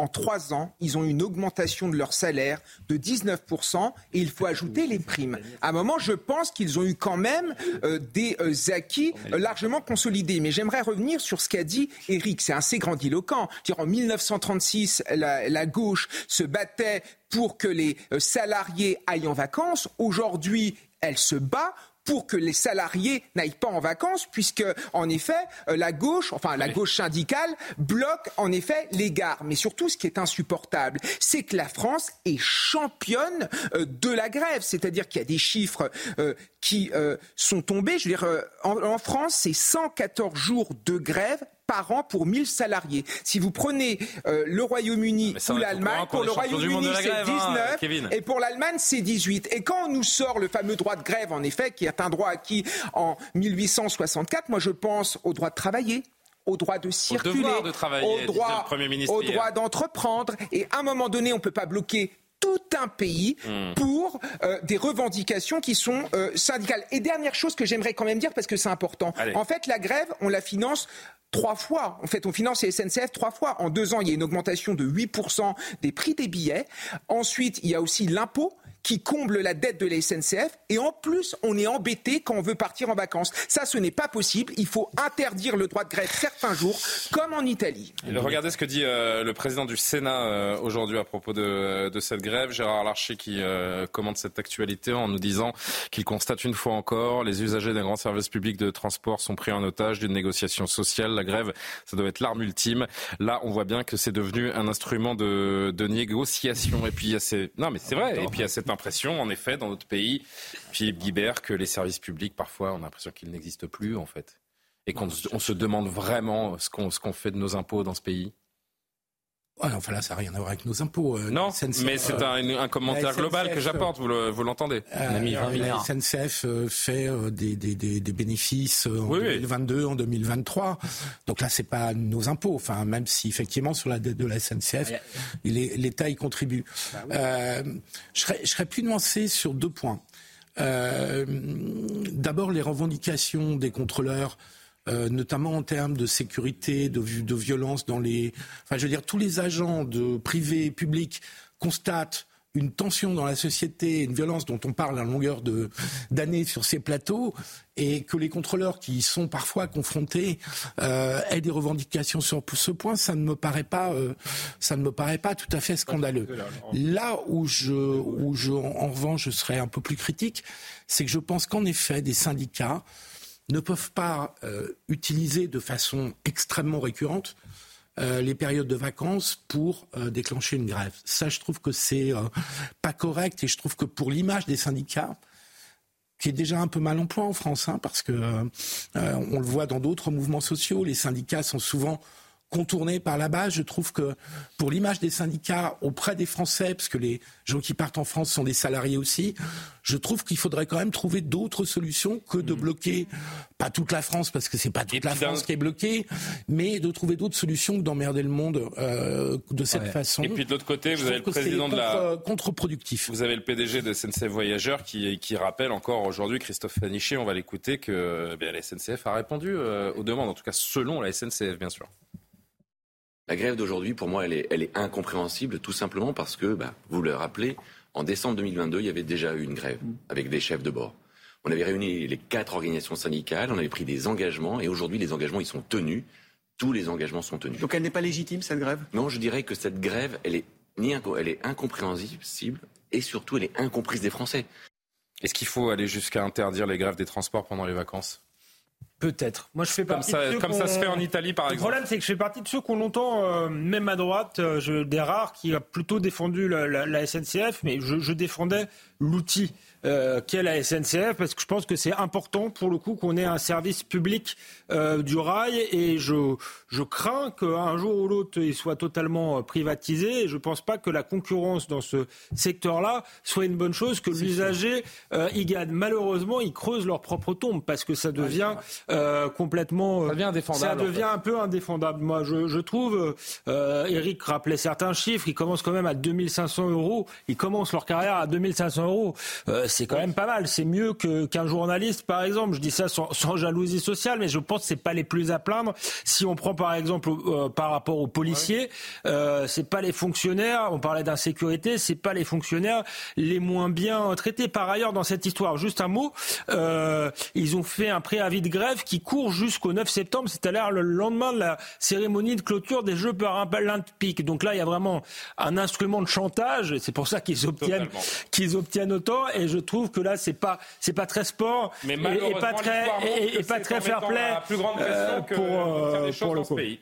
en trois ans, ils ont une augmentation de leur salaire de 19% et il faut ajouter les primes. À un moment, je pense qu'ils ont eu quand même euh, des euh, acquis euh, largement consolidés. Mais j'aimerais revenir sur ce qu'a dit Eric. C'est assez grandiloquent. Dire, en 1936, la, la gauche se battait pour que les salariés aillent en vacances. Aujourd'hui, elle se bat pour que les salariés n'aillent pas en vacances, puisque en effet euh, la gauche, enfin la gauche syndicale, bloque en effet les gares. Mais surtout, ce qui est insupportable, c'est que la France est championne euh, de la grève, c'est-à-dire qu'il y a des chiffres euh, qui sont tombés. Je veux dire, en, France, c'est 114 jours de grève par an pour 1000 salariés. Si vous prenez euh, le Royaume-Uni ou l'Allemagne, pour le Royaume-Uni c'est 19 hein, et pour l'Allemagne c'est 18. Et quand on nous sort le fameux droit de grève, en effet, qui est un droit acquis en 1864, moi je pense au droit de travailler au droit de circuler, au, de travailler, au droit, au droit d'entreprendre. Et à un moment donné, on ne peut pas bloquer tout un pays hmm. pour euh, des revendications qui sont euh, syndicales. Et dernière chose que j'aimerais quand même dire, parce que c'est important, en fait, la grève, on la finance trois fois. En fait, on finance les SNCF trois fois. En deux ans, il y a une augmentation de 8% des prix des billets. Ensuite, il y a aussi l'impôt qui comble la dette de la SNCF. Et en plus, on est embêté quand on veut partir en vacances. Ça, ce n'est pas possible. Il faut interdire le droit de grève certains jours, comme en Italie. regardez ce que dit euh, le président du Sénat euh, aujourd'hui à propos de, cette grève. Gérard Larcher qui euh, commente cette actualité en nous disant qu'il constate une fois encore les usagers d'un grand service public de transport sont pris en otage d'une négociation sociale. La grève, ça doit être l'arme ultime. Là, on voit bien que c'est devenu un instrument de, négociation. Et puis, il y a ces... Non, mais c'est vrai. Et puis, il y a cette impression, en effet, dans notre pays, Philippe Guibert, que les services publics, parfois, on a l'impression qu'ils n'existent plus, en fait. Et qu'on se demande vraiment ce qu'on fait de nos impôts dans ce pays. Enfin là, ça n'a rien à voir avec nos impôts. Euh, non, mais c'est un, commentaire global que j'apporte, vous l'entendez. la SNCF fait des, des, bénéfices en 2022, en 2023. Donc là, c'est pas nos impôts. Enfin, même si effectivement sur la dette de la SNCF, l'État y contribue. Bah euh, je, serais, je serais plus nuancé sur deux points. Euh, d'abord, les revendications des contrôleurs euh, notamment en termes de sécurité, de, violence dans les. Enfin, je veux dire, tous les agents de privé et public constatent une tension dans la société, une violence dont on parle à longueur d'années sur ces plateaux, et que les contrôleurs qui sont parfois confrontés euh, aient des revendications sur ce point, ça ne me paraît pas, euh, ça ne me paraît pas tout à fait scandaleux. Là où je, où je, en revanche, je serais un peu plus critique, c'est que je pense qu'en effet, des syndicats ne peuvent pas euh, utiliser de façon extrêmement récurrente les périodes de vacances pour déclencher une grève. Ça, je trouve que c'est pas correct et je trouve que pour l'image des syndicats, qui est déjà un peu mal en point en France, hein, parce que on le voit dans d'autres mouvements sociaux, les syndicats sont souvent contourné par la base. Je trouve que pour l'image des syndicats auprès des Français, parce que les gens qui partent en France sont des salariés aussi, je trouve qu'il faudrait quand même trouver d'autres solutions que de mmh. bloquer, pas toute la France, parce que c'est pas toute la France qui est bloquée, mais de trouver d'autres solutions que d'emmerder le monde euh, de cette façon. Et puis de l'autre côté, vous avez le président de la contre-productif. Vous avez le PDG de SNCF Voyageurs qui, qui rappelle encore aujourd'hui, Christophe Faniché, on va l'écouter, que eh la SNCF a répondu euh, aux demandes, en tout cas selon la SNCF, bien sûr. La grève d'aujourd'hui, pour moi, elle est, incompréhensible, tout simplement parce que, bah, vous le rappelez, en décembre 2022, il y avait déjà eu une grève avec des chefs de bord. On avait réuni les quatre organisations syndicales, on avait pris des engagements, et aujourd'hui, les engagements, ils sont tenus. Tous les engagements sont tenus. Donc elle n'est pas légitime, cette grève? Non, je dirais que cette grève, elle est, ni elle est incompréhensible, et surtout, elle est incomprise des Français. Est-ce qu'il faut aller jusqu'à interdire les grèves des transports pendant les vacances? Peut-être. Moi, je fais partie comme ça, comme ça se fait en Italie, par exemple. Le problème, c'est que je fais partie de ceux qui ont longtemps, euh, même à droite, euh, je, des rares qui a plutôt défendu la, SNCF, mais je, je défendais l'outil euh, qu'est la SNCF, parce que je pense que c'est important pour le coup qu'on ait un service public euh, du rail, et je, je crains qu'un jour ou l'autre il soit totalement euh, privatisé, et je ne pense pas que la concurrence dans ce secteur-là soit une bonne chose, que l'usager euh, y gagne. Malheureusement, ils creusent leur propre tombe, parce que ça devient euh, complètement... ça devient indéfendable. Ça devient un peu indéfendable. Moi, je, je trouve, Eric rappelait certains chiffres, ils commencent quand même à 2500 euros, ils commencent leur carrière à 2500 euros c'est quand même pas mal. C'est mieux qu'un journaliste, par exemple. Je dis ça sans, jalousie sociale, mais je pense que c'est pas les plus à plaindre. Si on prend par exemple euh, par rapport aux policiers, euh, c'est pas les fonctionnaires. On parlait d'insécurité, c'est pas les fonctionnaires les moins bien traités. Par ailleurs, dans cette histoire, juste un mot, euh, ils ont fait un préavis de grève qui court jusqu'au 9 septembre, c'est-à-dire le lendemain de la cérémonie de clôture des Jeux paralympiques. Donc là, il y a vraiment un instrument de chantage. C'est pour ça qu'ils obtiennent, qu'ils obtiennent autant. Et je trouve que là, c'est pas, c'est pas très sport mais et, pas très, et, pas très fair play. La plus grande euh, pour, euh, pour le pays.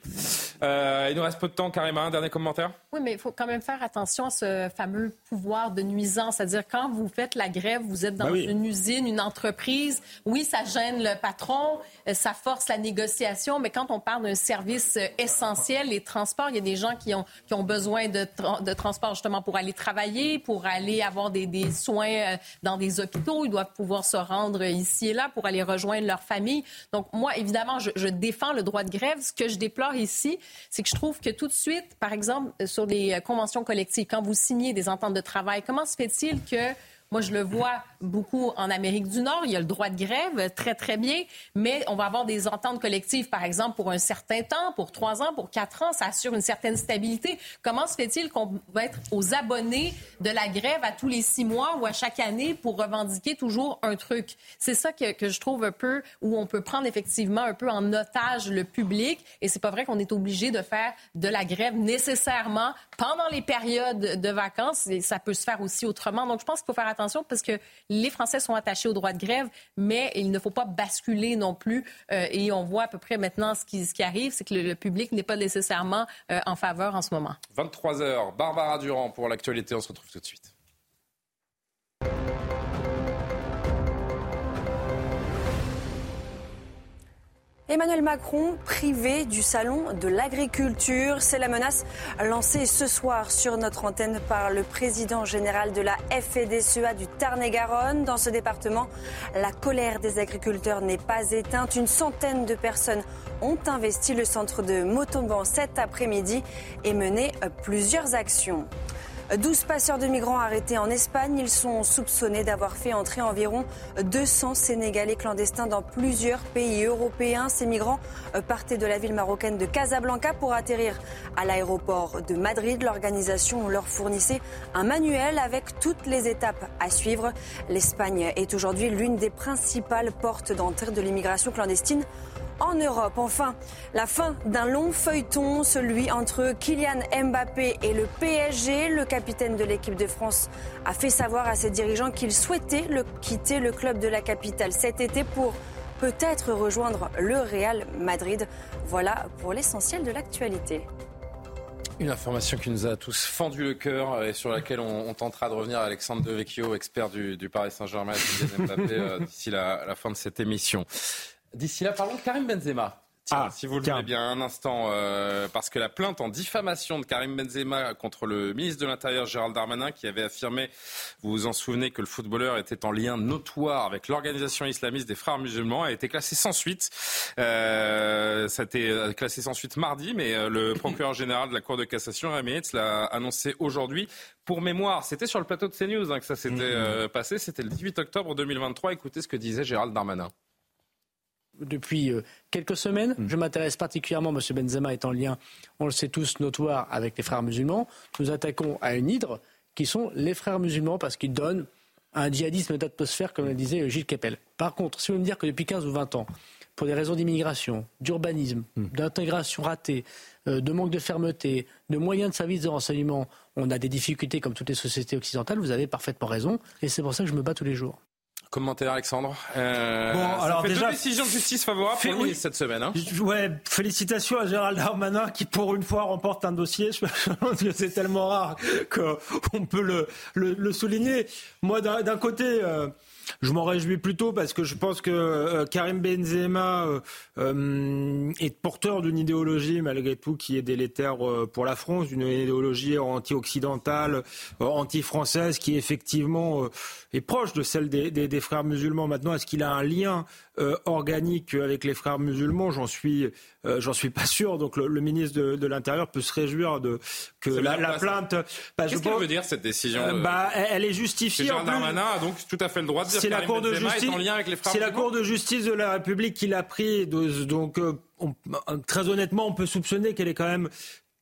Euh, il nous reste peu de temps, Karima. Un dernier commentaire? Oui, mais il faut quand même faire attention à ce fameux pouvoir de nuisance. C'est-à-dire, quand vous faites la grève, vous êtes dans ben une usine, une entreprise. Oui, ça gêne le patron, euh, ça force la négociation, mais quand on parle d'un service euh, essentiel, les transports, il y a des gens qui ont, qui ont besoin de, de transport justement pour aller travailler, pour aller avoir des, des soins dans des hôpitaux. Ils doivent pouvoir se rendre ici et là pour aller rejoindre leur famille. Donc, moi, évidemment, je, je défends le droit de grève. Ce que je déplore ici, c'est que je trouve que tout de suite, par exemple, sur les conventions collectives, quand vous signez des ententes de travail, comment se fait-il que moi, je le vois beaucoup en Amérique du Nord. Il y a le droit de grève, très, très bien. Mais on va avoir des ententes collectives, par exemple, pour un certain temps, pour trois ans, pour quatre ans. Ça assure une certaine stabilité. Comment se fait-il qu'on va être aux abonnés de la grève à tous les six mois ou à chaque année pour revendiquer toujours un truc? C'est ça que, que je trouve un peu où on peut prendre effectivement un peu en otage le public. Et c'est pas vrai qu'on est obligé de faire de la grève nécessairement pendant les périodes de vacances. Ça peut se faire aussi autrement. Donc, je pense qu'il faut faire attention attention parce que les Français sont attachés au droit de grève, mais il ne faut pas basculer non plus. Euh, et on voit à peu près maintenant ce qui, ce qui arrive, c'est que le, public n'est pas nécessairement euh, en faveur en ce moment. 23 heures, Barbara Durand pour l'actualité. On se retrouve tout de suite. Emmanuel Macron privé du salon de l'agriculture. C'est la menace lancée ce soir sur notre antenne par le président général de la FEDCEA du Tarn-et-Garonne. Dans ce département, la colère des agriculteurs n'est pas éteinte. Une centaine de personnes ont investi le centre de Motomban cet après-midi et mené plusieurs actions. 12 passeurs de migrants arrêtés en Espagne. Ils sont soupçonnés d'avoir fait entrer environ 200 Sénégalais clandestins dans plusieurs pays européens. Ces migrants euh, partaient de la ville marocaine de Casablanca pour atterrir à l'aéroport de Madrid. L'organisation leur fournissait un manuel avec toutes les étapes à suivre. L'Espagne est aujourd'hui l'une des principales portes d'entrée de l'immigration clandestine en Europe. Enfin, la fin d'un long feuilleton, celui entre Kylian Mbappé et le PSG. Le capitaine de l'équipe de France a fait savoir à ses dirigeants qu'il souhaitait le quitter le club de la capitale cet été pour peut-être rejoindre le Real Madrid. Voilà pour l'essentiel de l'actualité. Une information qui nous a tous fendu le cœur et sur laquelle on, tentera de revenir Alexandre Devecchio, expert du, Paris Saint-Germain, euh, d'ici la fin de cette émission. D'ici là, parlons de Karim Benzema ah, si vous le voulez bien un instant, euh, parce que la plainte en diffamation de Karim Benzema contre le ministre de l'Intérieur Gérald Darmanin, qui avait affirmé, vous vous en souvenez, que le footballeur était en lien notoire avec l'organisation islamiste des Frères musulmans, a été classée sans suite. Euh, ça a été euh, classé sans suite mardi, mais le procureur général de la Cour de cassation, Rami l'a annoncé aujourd'hui. Pour mémoire, c'était sur le plateau de CNews hein, que ça s'était mm-hmm. passé. C'était le 18 octobre 2023. Écoutez ce que disait Gérald Darmanin depuis euh, quelques semaines. Mm. Je m'intéresse particulièrement, M. Benzema est en lien, on le sait tous, notoire avec les frères musulmans. Nous attaquons à une hydre qui sont les frères musulmans parce qu'ils donnent un djihadisme d'atmosphère, comme le disait Gilles Kepel. Par contre, si vous me dire que depuis 15 ou 20 ans, pour des raisons d'immigration, d'urbanisme, mm. d'intégration ratée, euh, de manque de fermeté, de moyens de services de renseignement, on a des difficultés comme toutes les sociétés occidentales, vous avez parfaitement raison, et c'est pour ça que je me bats tous les jours. Commentaire Alexandre. Euh, bon, alors fait déjà, deux décisions de justice favorables pour lui cette semaine. Hein. Ouais, félicitations à Gérald Darmanin qui pour une fois remporte un dossier. Je pense que c'est tellement rare qu'on peut le, le, le, souligner. Moi, d'un côté. Euh, je m'en réjouis plutôt parce que je pense que euh, Karim Benzema euh, euh, est porteur d'une idéologie malgré tout qui est délétère pour la France, d'une idéologie anti-occidentale, anti-française qui effectivement est proche de celle des, des frères musulmans. Maintenant, est-ce qu'il a un lien euh, organique avec les frères musulmans, j'en suis, euh, j'en suis pas sûr. Donc le, ministre de, l'Intérieur peut se réjouir de que la, plainte. Bah, Qu'est-ce qu'elle veut dire cette décision euh, bah, elle, est justifiée. Gérald Darmanin a donc tout à fait le droit de dire que la Cour de justice en lien avec les frères C'est la Cour de justice de la République qui l'a pris. Donc très honnêtement, on peut soupçonner qu'elle est quand même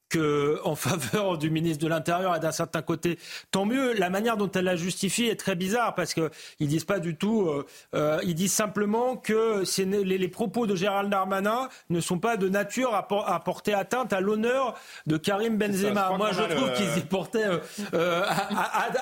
que en faveur du ministre de l'Intérieur et d'un certain côté, tant mieux. La manière dont elle l'a justifié est très bizarre parce que ils disent pas du tout. Euh, euh ils disent simplement que les, les, propos de Gérald Darmanin ne sont pas de nature à, à porter atteinte à l'honneur de Karim Benzema. Moi, je trouve qu'ils y portaient euh, euh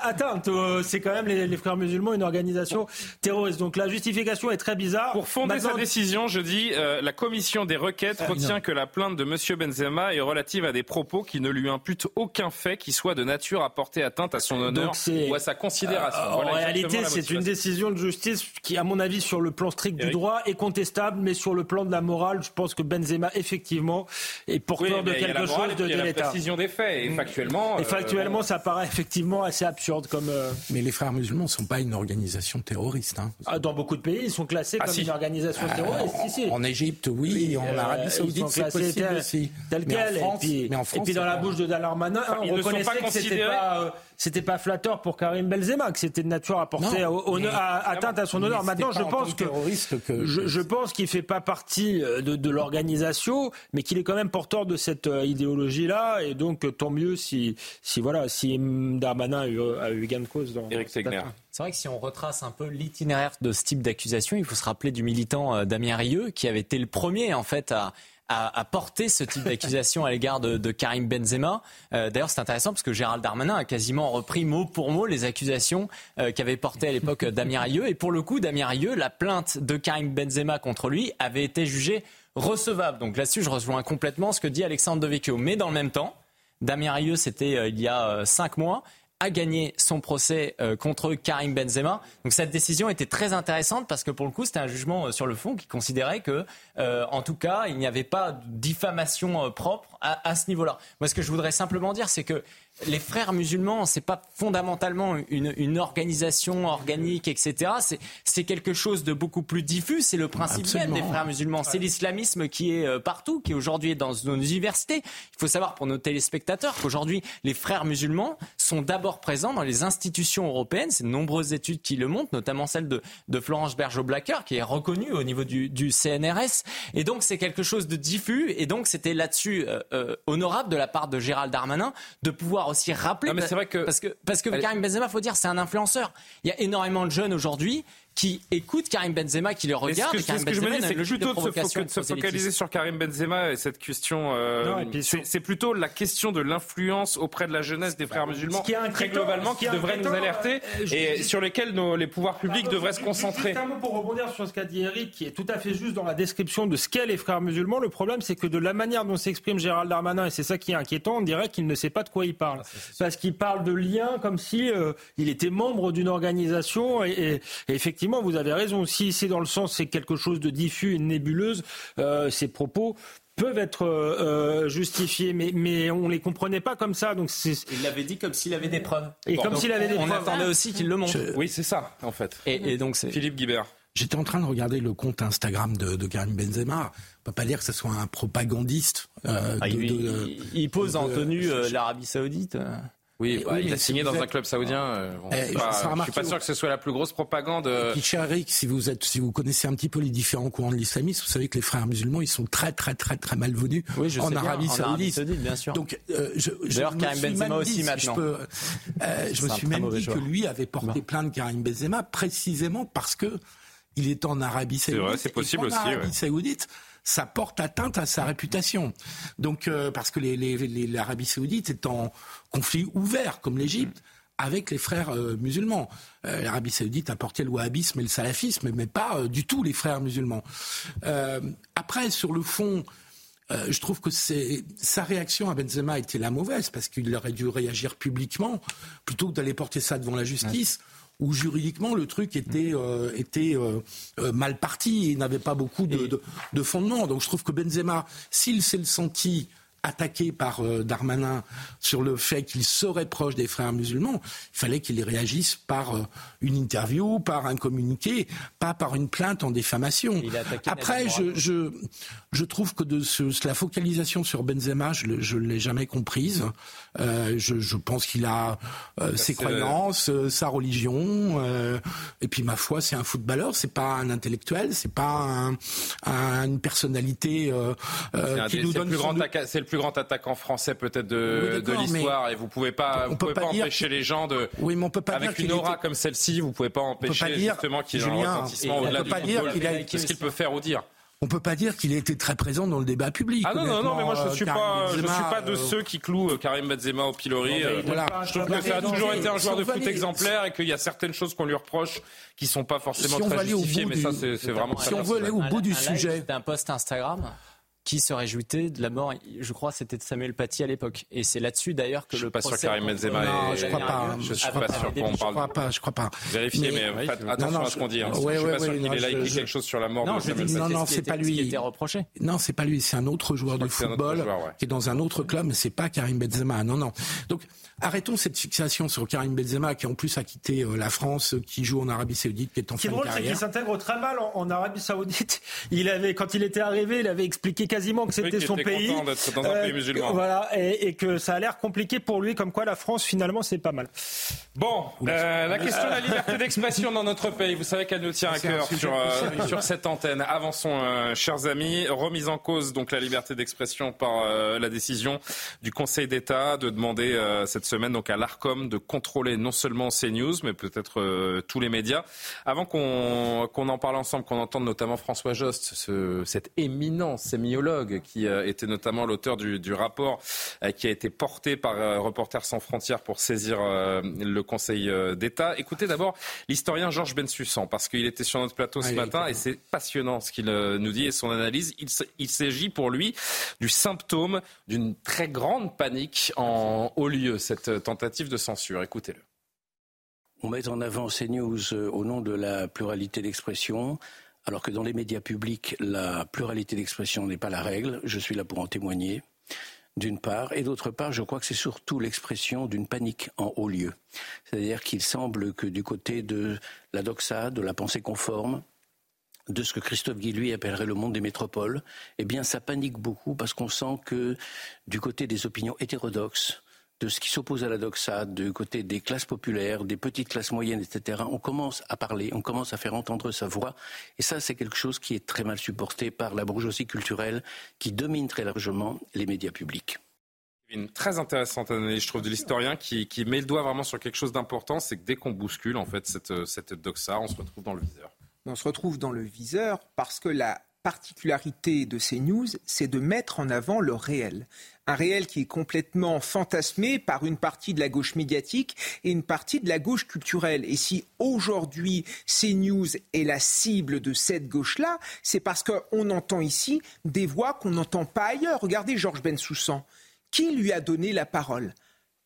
atteinte. Euh, c'est quand même les, les, frères musulmans, une organisation terroriste. Donc la justification est très bizarre. Pour fonder sa décision, je dis la commission des requêtes retient que la plainte de Monsieur Benzema est relative à des propos qui ne lui imputent aucun fait qui soit de nature à porter atteinte à son honneur ou à sa considération. Euh, en réalité, c'est une décision de justice qui, à mon avis, sur le plan strict du droit, est contestable, mais sur le plan de la morale, je pense que Benzema, effectivement, est porteur de quelque chose de, l'État. La décision des faits, et factuellement... Et euh, factuellement, ça paraît effectivement assez absurde comme... Euh, mais les frères musulmans ne sont pas une organisation terroriste. Hein. Ah, dans beaucoup de pays, ils sont classés ah, comme une organisation terroriste. En Égypte, oui, en Arabie Saoudite, c'est possible aussi. Tel quel. Et puis dans la bouche de Darmanin, on reconnaissait que c'était pas, euh, c'était pas flatteur pour Karim Benzema, que c'était de nature à porter atteinte à son honneur. Maintenant, je pense que, je, pense qu'il fait pas partie euh, de, l'organisation, mais qu'il est quand même porteur de cette euh, idéologie-là, et donc tant mieux si, si voilà, si Darmanin a eu, gain de cause dans. Eric Segner. C'est vrai que si on retrace un peu l'itinéraire de ce type d'accusation, il faut se rappeler du militant Damien Rieu, qui avait été le premier en fait à à, porter ce type d'accusation à l'égard de, Karim Benzema. Euh, d'ailleurs, c'est intéressant parce que Gérald Darmanin a quasiment repris mot pour mot les accusations euh, qu'avait portées à l'époque Damien Rieu. Et pour le coup, Damien Rieu, la plainte de Karim Benzema contre lui avait été jugée recevable. Donc là-dessus, je rejoins complètement ce que dit Alexandre Devecchio. Mais dans le même temps, Damien Rieu, c'était euh, il y a cinq mois a gagné son procès euh, contre Karim Benzema. Donc cette décision était très intéressante parce que pour le coup, c'était un jugement euh, sur le fond qui considérait que, euh, en tout cas, il n'y avait pas de diffamation propre à, à ce niveau-là. Moi, ce que je voudrais simplement dire, c'est que les frères musulmans, c'est pas fondamentalement une, organisation organique, etc. C'est quelque chose de beaucoup plus diffus. C'est le principe même des frères musulmans. C'est l'islamisme qui est euh, partout, qui aujourd'hui est dans nos universités. Il faut savoir pour nos téléspectateurs qu'aujourd'hui, les frères musulmans sont d'abord présents dans les institutions européennes. C'est de nombreuses études qui le montrent, notamment celle de, Florence Bergeau-Blacker, qui est reconnue au niveau du, CNRS. Et donc, c'est quelque chose de diffus. Et donc, c'était là-dessus euh, euh, honorable de la part de Gérald Darmanin de pouvoir aussi rappeler. mais c'est vrai que parce que parce que Karim Benzema, faut dire, c'est un influenceur. Il y a énormément de jeunes aujourd'hui qui écoutent Karim Benzema, qui le regardent. Ce que, ce que je me dis, c'est plutôt de, se, focaliser sur Karim Benzema et cette question. Euh, c'est plutôt la question de l'influence auprès de la jeunesse des frères musulmans, qui très globalement, qui, devrait nous alerter euh, et sur lesquels nos, les pouvoirs publics devraient se concentrer. Juste un mot pour rebondir sur ce qu'a dit Eric, qui est tout à fait juste dans la description de ce qu'est les frères musulmans. Le problème, c'est que de la manière dont s'exprime Gérald Darmanin, et c'est ça qui est inquiétant, on dirait qu'il ne sait pas de quoi il parle. Ah, Parce qu'il parle de liens comme si euh, il était membre d'une organisation et, et effectivement, vous avez raison si c'est dans le sens, c'est quelque chose de diffus, une nébuleuse, euh, ces propos peuvent être euh, justifiés, mais, mais on les comprenait pas comme ça. Donc il l'avait dit comme s'il avait des preuves. Et comme s'il avait des on preuves. On attendait aussi qu'il le montre. Oui, c'est ça, en fait. Et, donc c'est Philippe Guibert. J'étais en train de regarder le compte Instagram de, de Karim Benzema. On peut pas dire que ce soit un propagandiste. Euh, ah, il, pose en tenue euh, l'Arabie Saoudite. Oui, bah, il a signé dans un club saoudien. Euh, eh, je suis pas sûr que ce soit la plus grosse propagande. Cher Eric, si vous êtes, si vous connaissez un petit peu les différents courants de l'islamisme, vous savez que les frères musulmans, ils sont très, très, très, très malvenus en, Arabie Saoudite. bien sûr. Donc, euh, je, je Karim Benzema aussi maintenant. je, peux, euh, je me suis même dit que lui avait porté plainte Karim Benzema précisément parce que il est en Arabie Saoudite. C'est vrai, c'est possible aussi. Arabie Saoudite, ça porte atteinte à sa réputation. Donc, euh, parce que l'Arabie saoudite est en conflit ouvert, comme l'Égypte, avec les frères euh, musulmans. Euh, L'Arabie saoudite a porté le wahhabisme et le salafisme, mais pas du tout les frères musulmans. après, sur le fond, je trouve que sa réaction à Benzema était la mauvaise, parce qu'il aurait dû réagir publiquement, plutôt que d'aller porter ça devant la justice où juridiquement le truc était, euh, était euh, euh, mal parti et n'avait pas beaucoup de, de, de, fondement. Donc je trouve que Benzema, s'il s'est senti attaqué par euh, Darmanin sur le fait qu'il serait proche des frères musulmans, il fallait qu'il réagisse par euh, une interview, par un communiqué, pas par une plainte en diffamation. Après, je, je, je, trouve que de ce, la focalisation sur Benzema, je ne l'ai jamais comprise. Euh, je, je, pense qu'il a euh, ses croyances, sa religion, et puis ma foi, c'est un footballeur, c'est pas un intellectuel, c'est pas un, une personnalité qui nous donne. C'est le plus grand attaquant français peut-être de, l'histoire et vous pouvez pas, vous pouvez pas, empêcher les gens de. Oui, mais on peut pas avec une aura comme celle-ci, vous pouvez pas empêcher justement qu'il ait un retentissement au-delà du football. Qu'est-ce qu'il peut faire ou dire? On peut pas dire qu'il a été très présent dans le débat public. Ah non, non, non, mais moi je suis pas, je suis pas de ceux qui clouent euh, Karim Benzema au pilori. Euh, je trouve que ça a toujours été un joueur de foot exemplaire et qu'il y a certaines choses qu'on lui reproche qui sont pas forcément très justifiées, mais ça c'est vraiment. Si on veut aller au bout du sujet, c'est un post Instagram qui se réjouissait de la mort, je crois, c'était de Samuel Paty à l'époque. Et c'est là-dessus d'ailleurs que je le procès... Je suis pas sûr Karim Benzema non, je crois pas. Je suis pas sûr qu'on parle. Je crois pas, je crois pas. Vérifiez, mais, mais faites attention à ce qu'on dit. Hein. Ouais, je suis pas sûr qu'il ait là écrit quelque chose sur la mort non, de Samuel Paty. Non, non, c'est pas lui. Qui était reproché. Non, c'est pas lui. C'est un autre joueur de football qui est dans un autre club, mais c'est pas Karim Benzema. Non, non. Donc, arrêtons cette fixation sur Karim Benzema, qui en plus a quitté euh, la France, qui joue en Arabie Saoudite, qui est en fin de carrière. C'est drôle, c'est qu'il s'intègre très mal en Arabie Saoudite. Il avait, quand il était arrivé, il avait expliqué quasiment que c'était son pays. Dans un pays euh, musulman. Voilà, et, que ça a l'air compliqué pour lui, comme quoi la France finalement c'est pas mal. Bon, euh, la question de la liberté d'expression dans notre pays, vous savez qu'elle nous tient à cœur sur, euh, sur cette antenne. Avançons, chers amis. Remise en cause donc la liberté d'expression par la décision du Conseil d'État de demander cette semaine donc à l'Arcom de contrôler non seulement CNews, mais peut-être tous les médias. Avant qu'on qu'on en parle ensemble, qu'on entende notamment François Jost, ce, cet éminent sémiologue qui était notamment l'auteur du, du, rapport euh, qui a été porté par euh, Reporters sans frontières pour saisir euh, le Conseil d'État. Écoutez d'abord l'historien Georges Bensussan, parce qu'il était sur notre plateau ce matin et c'est passionnant ce qu'il nous dit et son analyse. Il, il s'agit pour lui du symptôme d'une très grande panique en haut lieu, cette tentative de censure. Écoutez-le. On met en avant ces news au nom de la pluralité d'expression, alors que dans les médias publics, la pluralité d'expression n'est pas la règle. Je suis là pour en témoigner, d'une part. Et d'autre part, je crois que c'est surtout l'expression d'une panique en haut lieu. C'est-à-dire qu'il semble que du côté de la doxa, de la pensée conforme, de ce que Christophe Guy lui appellerait le monde des métropoles, eh bien ça panique beaucoup parce qu'on sent que du côté des opinions hétérodoxes, de ce qui s'oppose à la doxa, du côté des classes populaires, des petites classes moyennes, etc., on commence à parler, on commence à faire entendre sa voix. Et ça, c'est quelque chose qui est très mal supporté par la bourgeoisie culturelle qui domine très largement les médias publics. Une très intéressante analyse, je trouve, de l'historien qui, qui, met le doigt vraiment sur quelque chose d'important, c'est que dès qu'on bouscule en fait cette, cette doxa, on se retrouve dans le viseur. On se retrouve dans le viseur parce que la particularité de ces news, c'est de mettre en avant le réel. Un réel qui est complètement fantasmé par une partie de la gauche médiatique et une partie de la gauche culturelle. Et si aujourd'hui CNews est la cible de cette gauche-là, c'est parce qu'on entend ici des voix qu'on n'entend pas ailleurs. Regardez Georges Bensoussan. Qui lui a donné la parole?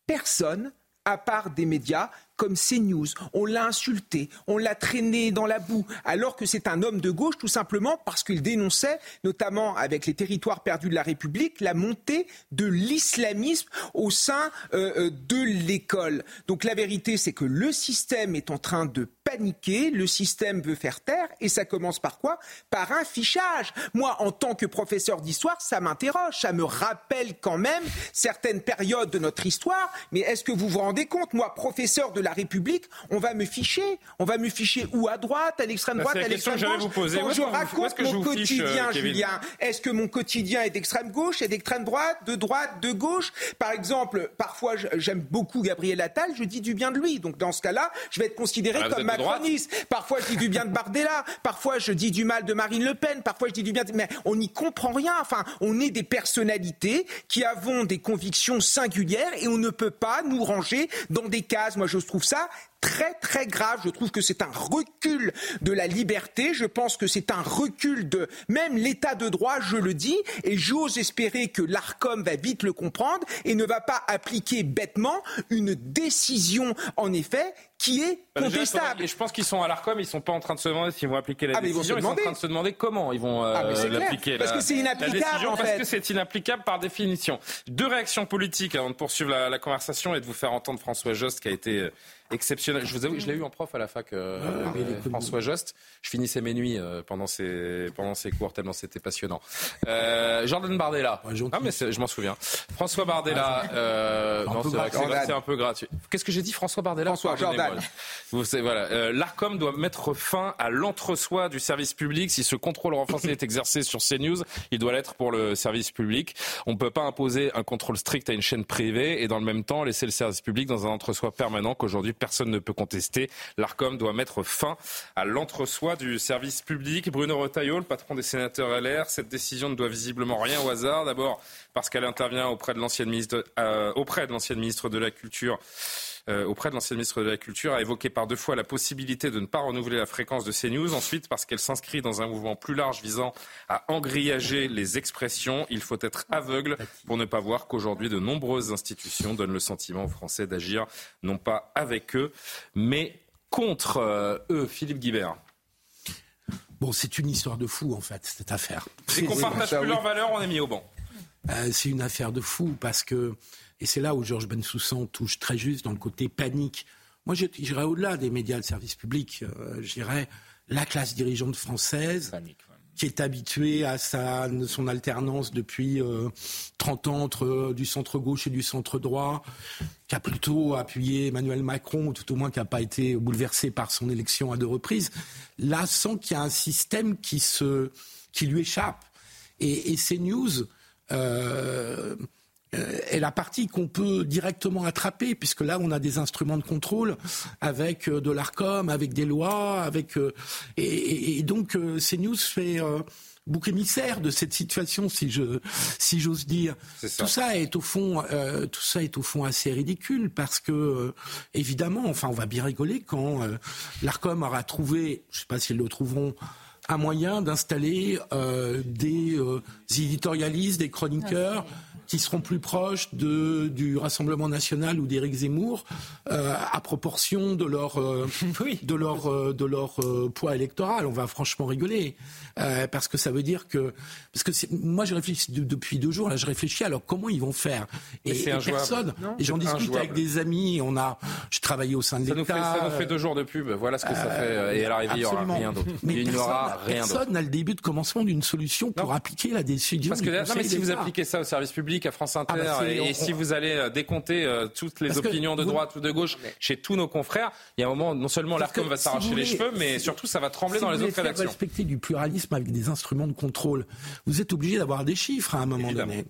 Personne à part des médias comme CNews. On l'a insulté, on l'a traîné dans la boue, alors que c'est un homme de gauche tout simplement parce qu'il dénonçait, notamment avec les territoires perdus de la République, la montée de l'islamisme au sein euh, euh, de l'école. Donc la vérité, c'est que le système est en train de paniquer, le système veut faire taire, et ça commence par quoi? Par un fichage. Moi, en tant que professeur d'histoire, ça m'interroge, ça me rappelle quand même certaines périodes de notre histoire, mais est-ce que vous vous rendez compte? Moi, professeur de la République, on va me ficher. On va me ficher où à droite, à l'extrême droite, à l'extrême gauche. Vous poser. Quand je raconte mon quotidien, euh, Julien, est-ce que mon quotidien est d'extrême gauche, est d'extrême droite, de droite, de gauche? Par exemple, parfois j'aime beaucoup Gabriel Attal, je dis du bien de lui. Donc dans ce cas-là, je vais être considéré ah, comme macroniste. Parfois je dis du bien de Bardella, parfois je dis du mal de Marine Le Pen, parfois je dis du bien de... Mais on n'y comprend rien. Enfin, on est des personnalités qui avons des convictions singulières et on ne peut pas nous ranger dans des cases. Moi, je trouve trouve ça très très grave. Je trouve que c'est un recul de la liberté. Je pense que c'est un recul de même l'état de droit, je le dis, et j'ose espérer que l'ARCOM va vite le comprendre et ne va pas appliquer bêtement une décision, en effet, qui est bah, contestable. et je pense qu'ils sont à l'ARCOM, ils sont pas en train de se demander s'ils vont appliquer la décision, ils, sont en train de se demander comment ils vont ah, euh, l'appliquer. Parce que c'est inapplicable en fait. Parce que c'est inapplicable par définition. Deux réactions politiques avant de poursuivre la, la, conversation et de vous faire entendre François Jost qui a été euh, exceptionnel. Je vous avoue, je l'ai eu en prof à la fac, euh, ah, François Jost. Je finissais mes nuits euh, pendant ces pendant ces cours tellement c'était passionnant. Euh, Jordan Bardella. ah mais je m'en souviens. François Bardella. Ah, euh, c'est un peu gratuit. Qu'est-ce que j'ai dit, François Bardella François Jordan. Vous voilà. L'Arcom doit mettre fin à l'entre-soi du service public. Si ce contrôle renforcé est exercé sur CNews, il doit l'être pour le service public. On ne peut pas imposer un contrôle strict à une chaîne privée et dans le même temps laisser le service public dans un entre-soi permanent qu'aujourd'hui personne ne peut contester. L'ARCOM doit mettre fin à l'entre-soi du service public. Bruno Retailleau, le patron des sénateurs LR, cette décision ne doit visiblement rien au hasard. D'abord parce qu'elle intervient auprès de l'ancienne ministre, euh, auprès de l'ancienne ministre de la Culture euh, auprès de l'ancien ministre de la Culture, a évoqué par deux fois la possibilité de ne pas renouveler la fréquence de CNews. Ensuite, parce qu'elle s'inscrit dans un mouvement plus large visant à engrillager les expressions. Il faut être aveugle pour ne pas voir qu'aujourd'hui, de nombreuses institutions donnent le sentiment aux Français d'agir non pas avec eux, mais contre euh, eux. Philippe Guibert. Bon, c'est une histoire de fou, en fait, cette affaire. C'est qu'on partage plus leurs valeurs, on est mis au banc. Euh, c'est une affaire de fou parce que et c'est là où Georges Bensoussan touche très juste dans le côté panique. Moi, j'irais au-delà des médias de service public. Euh, j'irais la classe dirigeante française, qui est habituée à sa, son alternance depuis 30 euh, ans entre euh, du centre-gauche et du centre-droit, qui a plutôt appuyé Emmanuel Macron, ou tout au moins qui n'a pas été bouleversé par son élection à deux reprises, là sent qu'il y a un système qui, se, qui lui échappe. Et, et ces news... Euh, est la partie qu'on peut directement attraper, puisque là, on a des instruments de contrôle avec euh, de l'ARCOM, avec des lois, avec euh, et, et, donc CNews fait bouc émissaire de cette situation, si je si j'ose dire. Tout ça est au fond, tout ça est au fond assez ridicule parce que évidemment, enfin, on va bien rigoler quand l'Arcom aura trouvé, je sais pas s'ils le trouveront un moyen d'installer des éditorialistes, des chroniqueurs. Ah, qui seront plus proches de, du Rassemblement national ou d'Éric Zemmour euh, à proportion de leur, euh, de leur, euh, de leur poids électoral. On va franchement rigoler. parce que ça veut dire que. Parce que moi, je réfléchis depuis deux jours, là, je réfléchis alors comment ils vont faire? Et, personne. Et j'en discute avec des amis. On a. Je travaillais au sein de l'État. Ça nous fait deux jours de pub. Voilà ce que ça fait. Et à l'arrivée, il n'y aura rien d'autre. Il n'y aura rien Personne n'a le début de commencement d'une solution pour appliquer la décision. Parce que non, mais si vous appliquez ça au service public, public à France Inter ah bah, et, si vous allez décompter toutes les opinions de droite ou de gauche chez tous nos confrères, il y a un moment, non seulement l'ARCOM va s'arracher les cheveux, mais surtout ça va trembler dans les autres rédactions. Si respecter du pluralisme avec des instruments de contrôle, vous êtes obligé d'avoir des chiffres à un moment donné.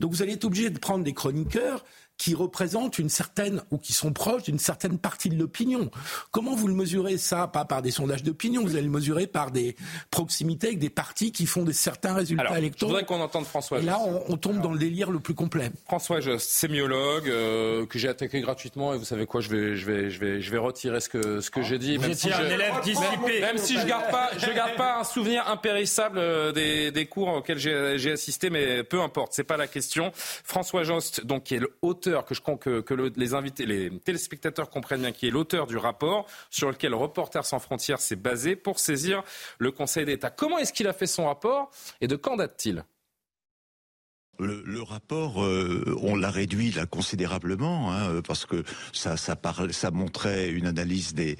Donc vous allez être obligé de prendre des chroniqueurs qui représentent une certaine ou qui sont proches d'une certaine partie de l'opinion. Comment vous le mesurez ça? Pas par des sondages d'opinion, vous allez le mesurer par des proximités avec des partis qui font des certains résultats électoraux. Je voudrais qu'on entende François. Et là, on, tombe dans le délire le plus complet. François Jost, sémiologue euh, que j'ai attaqué gratuitement et vous savez quoi Je vais, je vais, je vais, je vais retirer ce que ce que j'ai dit. même si, un élève dissipé. Même, si je garde pas, je garde pas un souvenir impérissable euh, des, des cours auxquels j'ai assisté, mais peu importe, c'est pas la question. François Jost, donc qui est l'auteur que je que, que les invités, les téléspectateurs comprennent bien qui est l'auteur du rapport sur lequel Reporters sans frontières s'est basé pour saisir le Conseil d'État. Comment est-ce qu'il a fait son rapport et de quand date-t-il? Le, rapport, euh, on l'a réduit là considérablement hein, parce que ça, ça, ça montrait une analyse des,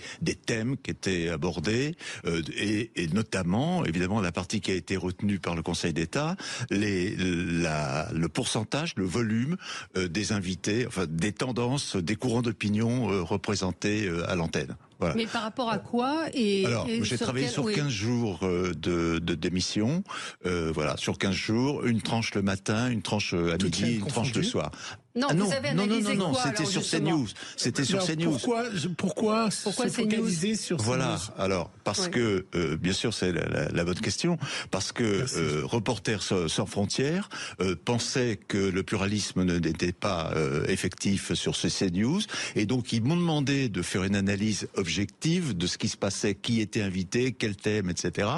thèmes qui étaient abordés euh, et, notamment, évidemment, la partie qui a été retenue par le Conseil d'État, le pourcentage, le volume euh, des invités, enfin des tendances, des courants d'opinion représentés à l'antenne. Mais par rapport à quoi et, Alors, j'ai travaillé sur 15 jours euh, de, de démission. Euh, voilà, sur 15 jours, une tranche le matin, une tranche à midi, une tranche le soir. Non, ah vous avez analysé non, non, non, c'était sur CNews. C'était sur CNews. Pourquoi, pourquoi, pourquoi se focaliser sur CNews Voilà. Alors, parce que, euh, bien sûr, c'est la, la, bonne question, parce que euh, Reporters sans frontières euh, pensait que le pluralisme n'était pas euh, effectif sur ce CNews, et donc ils m'ont demandé de faire une analyse objective de ce qui se passait, qui était invité, quel thème, etc.,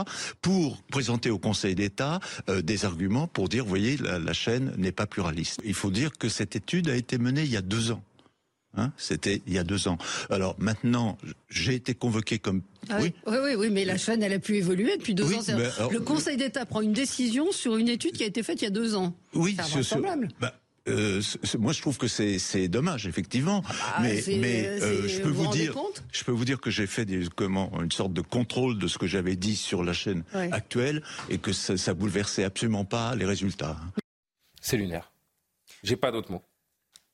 pour présenter au Conseil d'État euh, des arguments pour dire, vous voyez, la, la chaîne n'est pas pluraliste. Il faut dire que c'était l'étude a été menée il y a deux ans. Hein C'était il y a deux ans. Alors maintenant, j'ai été convoqué comme. Ah oui. oui. oui, mais la chaîne, elle a pu évoluer depuis deux ans. le Conseil d'État prend une décision sur une étude qui a été faite il y a deux ans. Oui, c'est vraisemblable. Bah, euh, moi, je trouve que c'est dommage, effectivement. Ah mais mais euh, je peux vous, dire, je peux vous dire que j'ai fait des, comment une sorte de contrôle de ce que j'avais dit sur la chaîne actuelle et que ça, ça bouleversait absolument pas les résultats. C'est lunaire. J'ai pas d'autres mots.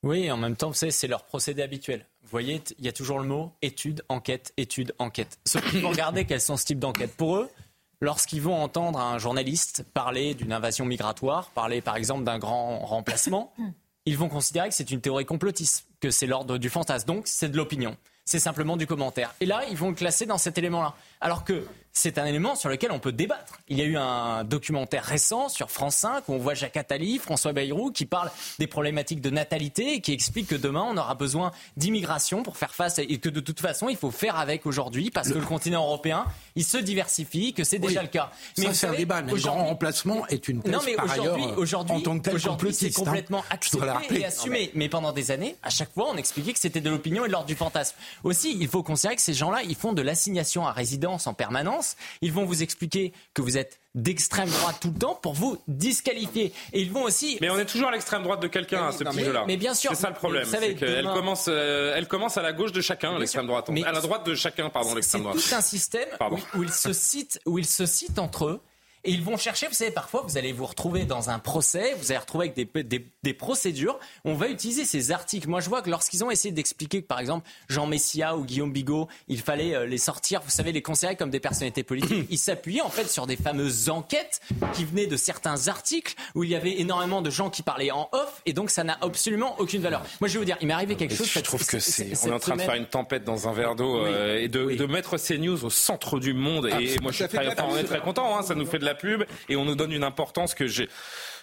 Oui, en même temps, c'est leur procédé habituel. Vous voyez, il y a toujours le mot étude, enquête, étude, enquête. Sauf qu'ils vont regarder quels sont ce type d'enquête. Pour eux, lorsqu'ils vont entendre un journaliste parler d'une invasion migratoire, parler par exemple d'un grand remplacement, ils vont considérer que c'est une théorie complotiste, que c'est l'ordre du fantasme. Donc, c'est de l'opinion. C'est simplement du commentaire. Et là, ils vont le classer dans cet élément-là. Alors que c'est un élément sur lequel on peut débattre. Il y a eu un documentaire récent sur France 5 où on voit Jacques Attali, François Bayrou qui parle des problématiques de natalité et qui explique que demain on aura besoin d'immigration pour faire face et que de toute façon il faut faire avec aujourd'hui parce que le continent européen il se diversifie, que c'est déjà le cas. Mais c'est un débat. Mais le grand remplacement est une thèse non, mais aujourd'hui, aujourd'hui, en tant que aujourd'hui, c'est hein. complètement accepté et assumé. Mais pendant des années, à chaque fois, on expliquait que c'était de l'opinion et de l'ordre du fantasme. Aussi, il faut considérer que ces gens-là, ils font de l'assignation à résidence en permanence. Ils vont vous expliquer que vous êtes d'extrême droite tout le temps pour vous disqualifier. Et ils vont aussi. Mais on est toujours à l'extrême droite de quelqu'un, à ce petit jeu-là. Mais bien sûr. C'est ça le problème. Qu'elle commence, euh, elle commence à la gauche de chacun, l'extrême droite. Mais à la droite de chacun, pardon, l'extrême droite. C'est tout un système où, où, ils se citent, où ils se citent entre eux et ils vont chercher, vous savez, parfois, vous allez vous retrouver dans un procès, vous allez retrouver avec des, des, des procédures. On va utiliser ces articles. Moi, je vois que lorsqu'ils ont essayé d'expliquer que, par exemple, Jean Messia ou Guillaume Bigot, il fallait euh, les sortir, vous savez, les considérer comme des personnalités politiques, ils s'appuyaient en fait sur des fameuses enquêtes qui venaient de certains articles où il y avait énormément de gens qui parlaient en off, et donc ça n'a absolument aucune valeur. Moi, je vais vous dire, il m'est arrivé quelque chose. Je trouve que c'est, on est en train de faire une tempête dans un verre d'eau euh, et de, de, mettre ces news au centre du monde. Et, moi, je suis très, très content. Hein, ça nous fait de la pub et on nous donne une importance que j'ai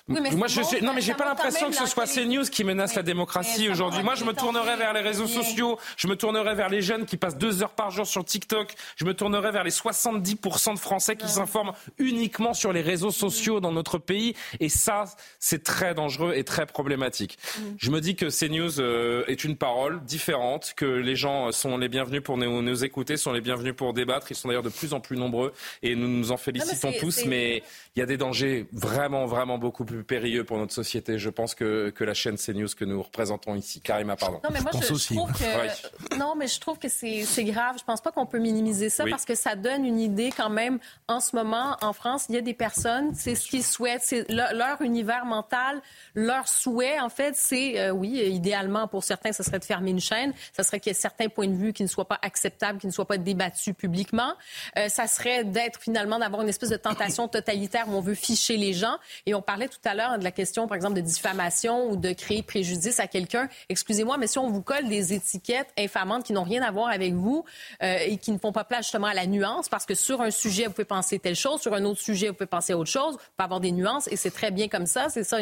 moi, je, non, mais j'ai pas l'impression que ce soit ces news qui menacent la démocratie aujourd'hui. Moi, je me tournerai vers les réseaux sociaux, je me tournerai vers les jeunes qui passent deux heures par jour sur TikTok, je me tournerai vers les 70% de Français qui s'informent uniquement sur les réseaux sociaux dans notre pays. Et ça, c'est très dangereux et très problématique. Mm. Je me dis que CNews euh, est une parole différente, que les gens sont les bienvenus pour nous, nous écouter, sont les bienvenus pour débattre. Ils sont d'ailleurs de plus en plus nombreux et nous nous en félicitons tous. Mais il y a des dangers vraiment, vraiment beaucoup plus périlleux pour notre société, je pense, que, que la chaîne CNews que nous représentons ici. Karima, pardon. Non, mais moi, je, trouve que, non, mais je trouve que c'est grave. Je pense pas qu'on peut minimiser ça parce que ça donne une idée quand même. En ce moment, en France, il y a des personnes, c'est ce qu'ils souhaitent, c'est leur, univers mental, leur souhait, en fait, c'est, euh, oui, idéalement, pour certains, ce serait de fermer une chaîne. Ça serait qu'il y ait certains points de vue qui ne soient pas acceptables, qui ne soient pas débattus publiquement. Euh, ça serait d'être finalement d'avoir une espèce de tentation totalitaire où on veut ficher les gens. Et on parlait tout à l'heure de la question, par exemple, de diffamation ou de créer préjudice à quelqu'un. Excusez-moi, mais si on vous colle des étiquettes infamantes qui n'ont rien à voir avec vous euh, et qui ne font pas place justement à la nuance, parce que sur un sujet, vous pouvez penser telle chose, sur un autre sujet, vous pouvez penser autre chose, vous pouvez avoir des nuances, et c'est très bien comme ça. C'est ça,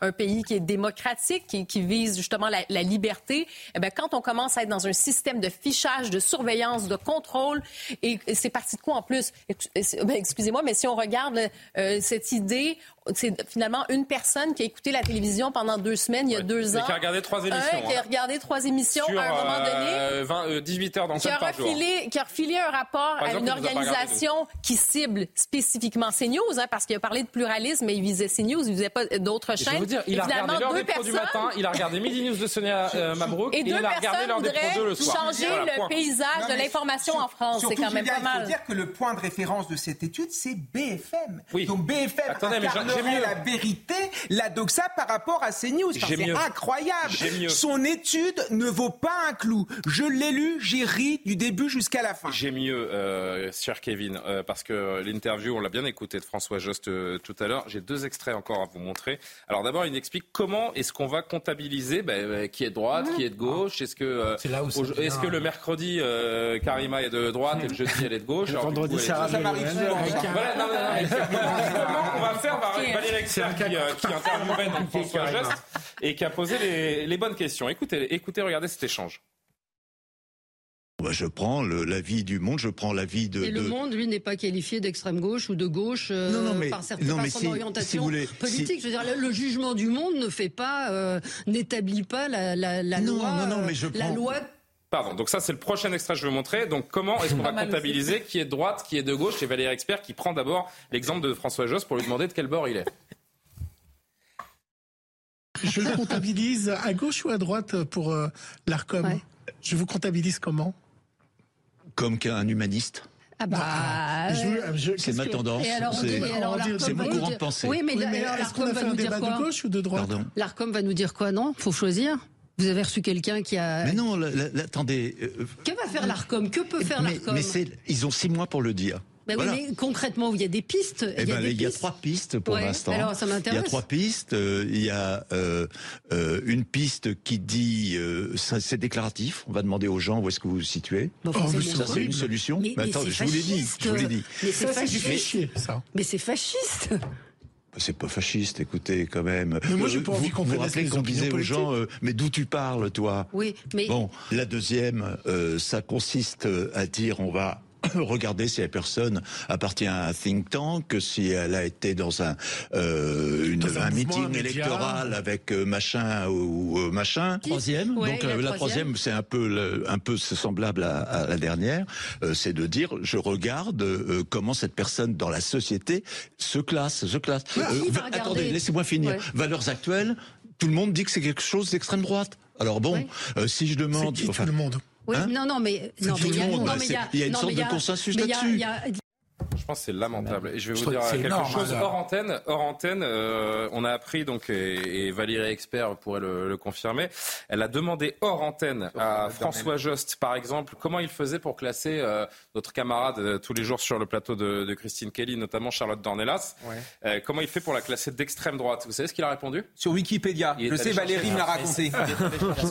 un, pays qui est démocratique, qui, vise justement la, liberté. Eh bien, quand on commence à être dans un système de fichage, de surveillance, de contrôle, et, c'est parti de quoi en plus? Ben, excusez-moi, mais si on regarde euh, cette idée, c'est finalement une personne qui a écouté la télévision pendant deux semaines, il y a deux ans. Et qui a regardé trois émissions. qui a hein. regardé trois émissions à un moment donné. 20, 18 euh, heures qui a, refilé, qui a refilé un rapport à une organisation qui cible spécifiquement CNews, hein, parce qu'il a parlé de pluralisme, mais il visait CNews, il visait pas d'autres chaînes. Je veux dire, il a regardé l'heure des personnes... du matin, il a regardé Midi News de Sonia euh, Mabrouk, et, et il a regardé l'heure des pros le soir. changer le paysage de l'information en France, c'est quand même pas mal. Il faut dire que le point de référence de cette étude, c'est BFM. Donc BFM Mieux. la vérité, la doxa par rapport à CNews. c'est incroyable. Son étude ne vaut pas un clou. Je l'ai lu, j'ai ri du début jusqu'à la fin. J'ai mieux, euh, cher Kevin, euh, parce que l'interview, on l'a bien écouté de François Jost euh, tout à l'heure. J'ai deux extraits encore à vous montrer. Alors d'abord, il explique comment est-ce qu'on va comptabiliser ben, qui est de droite, qui est de gauche. Est-ce que, est-ce que le mercredi, Karima est de droite et le jeudi, elle est de gauche? Le vendredi, ça, m'arrive souvent. Voilà, non, non, on va faire Valérie Expert qui, qui interviewait donc François Jost et qui a posé les, les bonnes questions. Écoutez, écoutez, regardez cet échange. Bah, je prends l'avis du monde, je prends l'avis de. Et le monde, lui, n'est pas qualifié d'extrême gauche ou de gauche euh, non, non, mais, par, certaines, non, mais si, orientation si politique. Je veux dire, le, jugement du monde ne fait pas, euh, n'établit pas la, la, la loi. Non, non, mais je prends... La loi Pardon, donc ça c'est le prochain extrait que je vais montrer. Donc comment est-ce qu'on va comptabiliser qui est de droite, qui est de gauche? Et Valérie Expert qui prend d'abord l'exemple de François Josse pour lui demander de quel bord il est. Je le comptabilise à gauche ou à droite pour euh, l'ARCOM? Je vous comptabilise comment? Comme qu'un humaniste ah bah, bah c'est ma tendance. C'est mon courant de pensée. Oui, mais, est-ce qu'on a fait un débat de gauche ou de droite? L'Arcom va nous dire quoi Non? Faut choisir. Vous avez reçu quelqu'un qui a. Mais non, attendez. Euh, que va faire l'Arcom? Que peut faire l'Arcom? Mais, mais ils ont six mois pour le dire. Ben mais concrètement, il y a des pistes. Eh il, y a, ben, il y a trois pistes pour l'instant. Alors, ça m'intéresse. Il y a trois pistes. Euh, il y a euh, euh, une piste qui dit c'est déclaratif. On va demander aux gens où est-ce que vous vous situez. Oh, ça, c'est une solution. Mais, attends, je vous l'ai dit. Je vous l'ai dit. Mais c'est fasciste. Mais c'est fasciste. C'est pas fasciste, écoutez, quand même. Mais moi, j'ai pas envie qu'on qu'on disait aux gens, mais d'où tu parles, toi? Oui, mais... Bon, la deuxième, ça consiste à dire, on va regarder si la personne appartient à un think tank, si elle a été dans un, euh, une, un, meeting électoral avec euh, machin ou, euh, machin. Troisième. Donc la, troisième, c'est un peu un peu semblable à, à la dernière, c'est de dire je regarde comment cette personne dans la société se classe, se classe. attendez, laissez-moi finir. Valeurs actuelles. Tout le monde dit que c'est quelque chose d'extrême droite. Alors bon, si je demande, enfin, tout le monde. Oui, hein non, non, mais, non, mais il y a une sorte de consensus là-dessus. Je pense que c'est lamentable. Et je vais vous dire quelque chose hors antenne. Hors antenne, euh, on a appris donc et, Valérie Expert pourrait le, confirmer. Elle a demandé hors antenne à François Jost, par exemple, comment il faisait pour classer euh, notre camarade euh, tous les jours sur le plateau de, Christine Kelly, notamment Charlotte Dornelas. comment il fait pour la classer d'extrême droite? Vous savez ce qu'il a répondu? Sur Wikipédia. Je sais, Valérie me l'a raconté.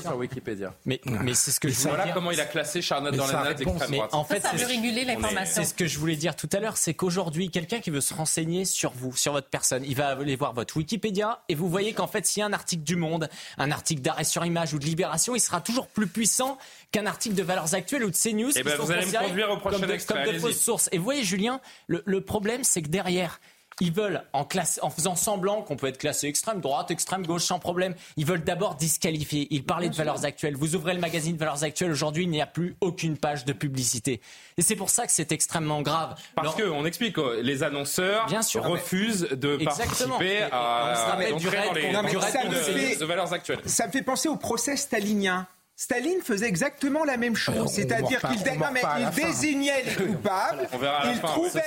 sur Wikipédia. Mais, mais c'est ce que je voilà comment il a classé Charlotte Dornelas d'extrême droite. En fait, ça veut réguler l'information. C'est ce que je voulais dire tout à l'heure c'est qu'aujourd'hui, quelqu'un qui veut se renseigner sur vous, sur votre personne, il va aller voir votre Wikipédia et vous voyez qu'en fait, s'il y a un article du Monde, un article d'arrêt sur image ou de Libération, il sera toujours plus puissant qu'un article de Valeurs Actuelles ou de CNews. Et eh ben, vous allez me conduire au prochain comme de, extrait, comme de fausses sources. Et vous voyez, Julien, le, le problème, c'est que derrière, Ils veulent, en, classe, en faisant semblant qu'on peut être classé extrême droite, extrême gauche, sans problème, ils veulent d'abord disqualifier. Ils parlaient de valeurs actuelles. Vous ouvrez le magazine Valeurs actuelles, aujourd'hui, il n'y a plus aucune page de publicité. Et c'est pour ça que c'est extrêmement grave. Parce que, on explique, les annonceurs Bien sûr, refusent de participer à, on du de, valeurs actuelles. Ça me fait penser au procès stalinien. Staline faisait exactement la même chose, c'est-à-dire qu'il désignait les coupables, il, trouvait,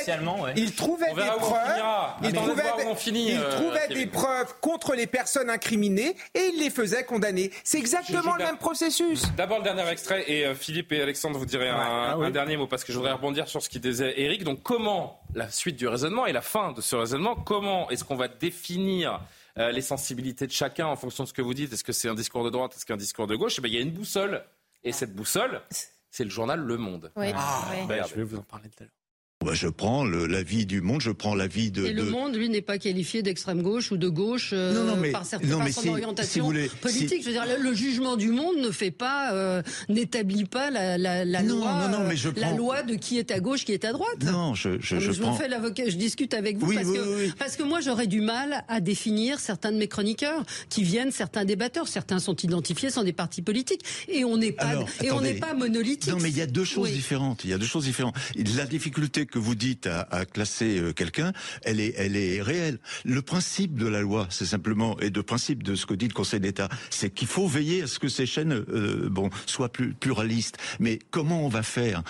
il trouvait des preuves, il trouvait, des preuves contre les personnes incriminées et il les faisait condamner. C'est exactement le même processus. D'abord le dernier extrait et euh, Philippe et Alexandre vous direz un, ah dernier mot parce que je voudrais rebondir sur ce qu'il disait Eric. Donc comment la suite du raisonnement et la fin de ce raisonnement, comment est-ce qu'on va définir euh, les sensibilités de chacun en fonction de ce que vous dites. Est-ce que c'est un discours de droite, est-ce qu'un discours de gauche? Eh ben, Il y a une boussole. Et cette boussole, c'est le journal Le Monde. Ah, je vais vous en parler tout à l'heure. Bah, je prends l'avis du monde, je prends l'avis de. Et le monde, lui, n'est pas qualifié d'extrême gauche ou de gauche euh, non, non, mais, par, certaines, par son orientation politique. Je veux dire, le, jugement du monde ne fait pas, euh, n'établit pas la, la, la loi, non, mais je prends... la loi de qui est à gauche, qui est à droite. Non, je, je, je, je fais l'avocat, je discute avec vous parce, que, parce que moi j'aurais du mal à définir certains de mes chroniqueurs qui viennent, certains débatteurs, certains sont identifiés sans des partis politiques et on n'est pas et on n'est pas monolithique. Non, mais il y a deux choses différentes. Il y a deux choses différentes. La difficulté que vous dites à, classer euh, quelqu'un, elle est, elle est réelle. Le principe de la loi, c'est simplement, et le principe de ce que dit le Conseil d'État, c'est qu'il faut veiller à ce que ces chaînes, euh, soient pluralistes. Mais comment on va faire?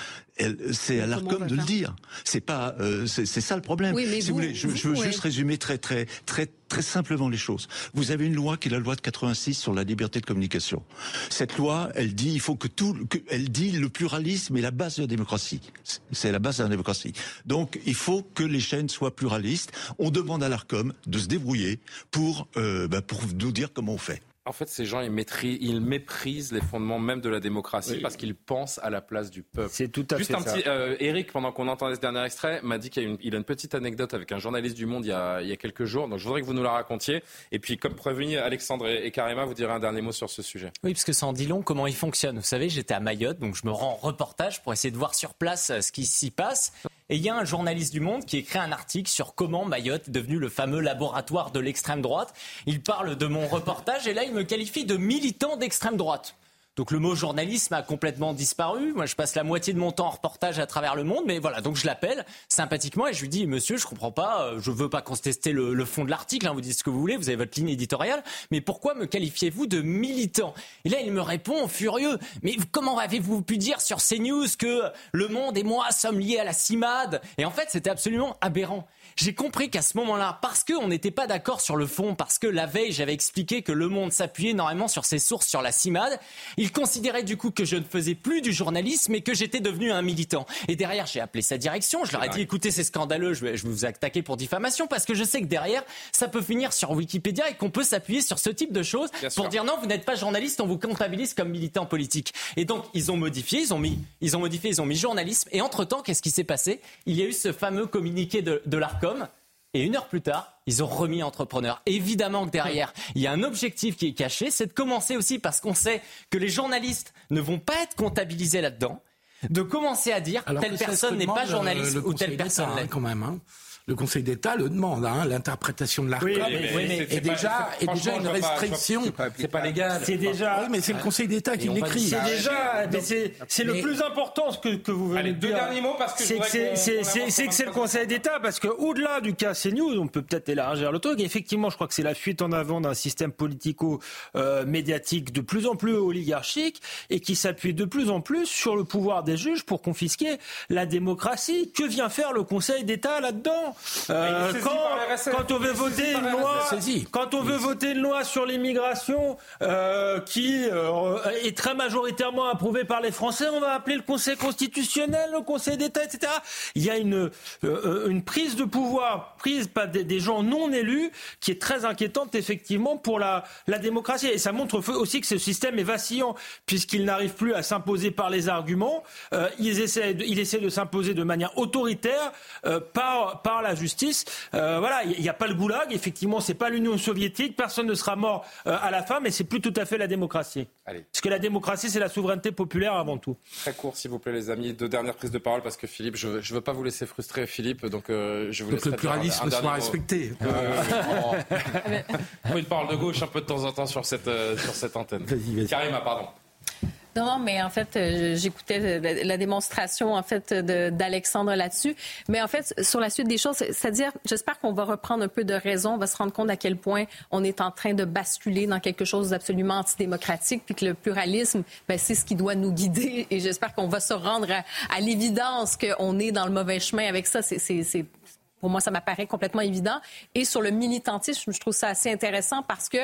C'est à l'Arcom de le dire. C'est pas, euh, c'est ça le problème. si vous, voulez, je, veux juste résumer très très très très simplement les choses. Vous avez une loi qui est la loi de 86 sur la liberté de communication. Cette loi, elle dit, il faut que tout, que, elle dit le pluralisme est la base de la démocratie. C'est la base de la démocratie. Donc, il faut que les chaînes soient pluralistes. On demande à l'Arcom de se débrouiller pour, euh, bah, pour nous dire comment on fait. En fait, ces gens, ils, ils méprisent les fondements même de la démocratie parce qu'ils pensent à la place du peuple. C'est tout à Juste fait un petit, euh, Eric, pendant qu'on entendait ce dernier extrait, m'a dit qu'il a, une, il a une petite anecdote avec un journaliste du Monde il y, a, il y a quelques jours. Donc, je voudrais que vous nous la racontiez. Et puis, comme prévenu, Alexandre et, et Karima, vous direz un dernier mot sur ce sujet. Oui, parce que ça en dit long comment il fonctionne. Vous savez, j'étais à Mayotte, donc je me rends en reportage pour essayer de voir sur place euh, ce qui s'y passe. Et il y a un journaliste du Monde qui écrit un article sur comment Mayotte est devenu le fameux laboratoire de l'extrême droite. Il parle de mon reportage et là, il me qualifie de militant d'extrême droite. Donc le mot journalisme a complètement disparu. Moi, je passe la moitié de mon temps en reportage à travers le monde, mais voilà. Donc je l'appelle sympathiquement et je lui dis, Monsieur, je comprends pas. Euh, je veux pas contester le, fond de l'article. Hein, vous dites ce que vous voulez. Vous avez votre ligne éditoriale, mais pourquoi me qualifiez-vous de militant? Et là, il me répond furieux. Mais comment avez-vous pu dire sur CNews que Le Monde et moi sommes liés à la CIMAD? Et en fait, c'était absolument aberrant j'ai compris qu'à ce moment-là, parce qu'on n'était pas d'accord sur le fond, parce que la veille, j'avais expliqué que Le Monde s'appuyait normalement sur ses sources sur la CIMAD, il considérait du coup que je ne faisais plus du journalisme et que j'étais devenu un militant. Et derrière, j'ai appelé sa direction, je leur ai dit, écoutez, c'est scandaleux, je vais, je vous attaquer pour diffamation, parce que je sais que derrière, ça peut finir sur Wikipédia et qu'on peut s'appuyer sur ce type de choses pour dire non, vous n'êtes pas journaliste, on vous comptabilise comme militant politique. Et donc, ils ont modifié, ils ont mis, ils ont modifié, ils ont mis journalisme. Et entre-temps, qu'est-ce qui s'est passé? Il y a eu ce fameux communiqué de, de l'ARCOM et une heure plus tard, ils ont remis entrepreneur. Évidemment que derrière, il y a un objectif qui est caché, c'est de commencer aussi parce qu'on sait que les journalistes ne vont pas être comptabilisés là-dedans, de commencer à dire telle personne n'est pas journaliste ou telle personne l'est. quand même. Hein le Conseil d'État le demande, hein, l'interprétation de l'ARCOM oui, est, déjà, est déjà une restriction. C'est pas, légal. C'est déjà. Oui, mais c'est le Conseil d'État qui l'écrit. C'est déjà. C'est le plus important ce que, que vous venez Allez, de deux derniers mots parce que c'est que c'est le Conseil d'État parce que au-delà du cas CNews, on peut peut-être élargir le truc. Effectivement, je crois que c'est la fuite en avant d'un système politico-médiatique de plus en plus oligarchique et qui s'appuie de plus en plus sur le pouvoir des juges pour confisquer la démocratie. Que vient faire le Conseil d'État là-dedans? Euh, quand, on veut voter une loi, quand on veut voter une loi sur l'immigration euh, qui euh, est très majoritairement approuvée par les Français, on va appeler le Conseil constitutionnel, le Conseil d'État, etc. Il y a une une prise de pouvoir prise par des, gens non élus qui est très inquiétante effectivement pour la la démocratie. Et ça montre aussi que ce système est vacillant puisqu'il n'arrive plus à s'imposer par les arguments. il essaie de s'imposer de manière autoritaire par par la justice. voilà, il n'y a pas le goulag. Effectivement, c'est pas l'Union soviétique. Personne ne sera mort à la fin, mais c'est plus tout à fait la démocratie. Parce que la démocratie, c'est la souveraineté populaire avant tout. Très court, s'il vous plaît, les amis. Deux dernières prises de parole, parce que Philippe, je ne veux pas vous laisser frustrer, Philippe. Donc, je vous donc le pluralisme soit respecté. une parole de gauche un peu de temps en temps sur cette, sur cette antenne. Karima, pardon. Non, non, mais en fait, euh, j'écoutais euh, la, démonstration en fait d'Alexandre là-dessus. Mais en fait, sur la suite des choses, c'est-à-dire, j'espère qu'on va reprendre un peu de raison, on va se rendre compte à quel point on est en train de basculer dans quelque chose d'absolument antidémocratique, puis que le pluralisme, ben, c'est ce qui doit nous guider. Et j'espère qu'on va se rendre à, l'évidence qu'on est dans le mauvais chemin avec ça. C'est pour moi, ça m'apparaît complètement évident. Et sur le militantisme, je trouve ça assez intéressant parce que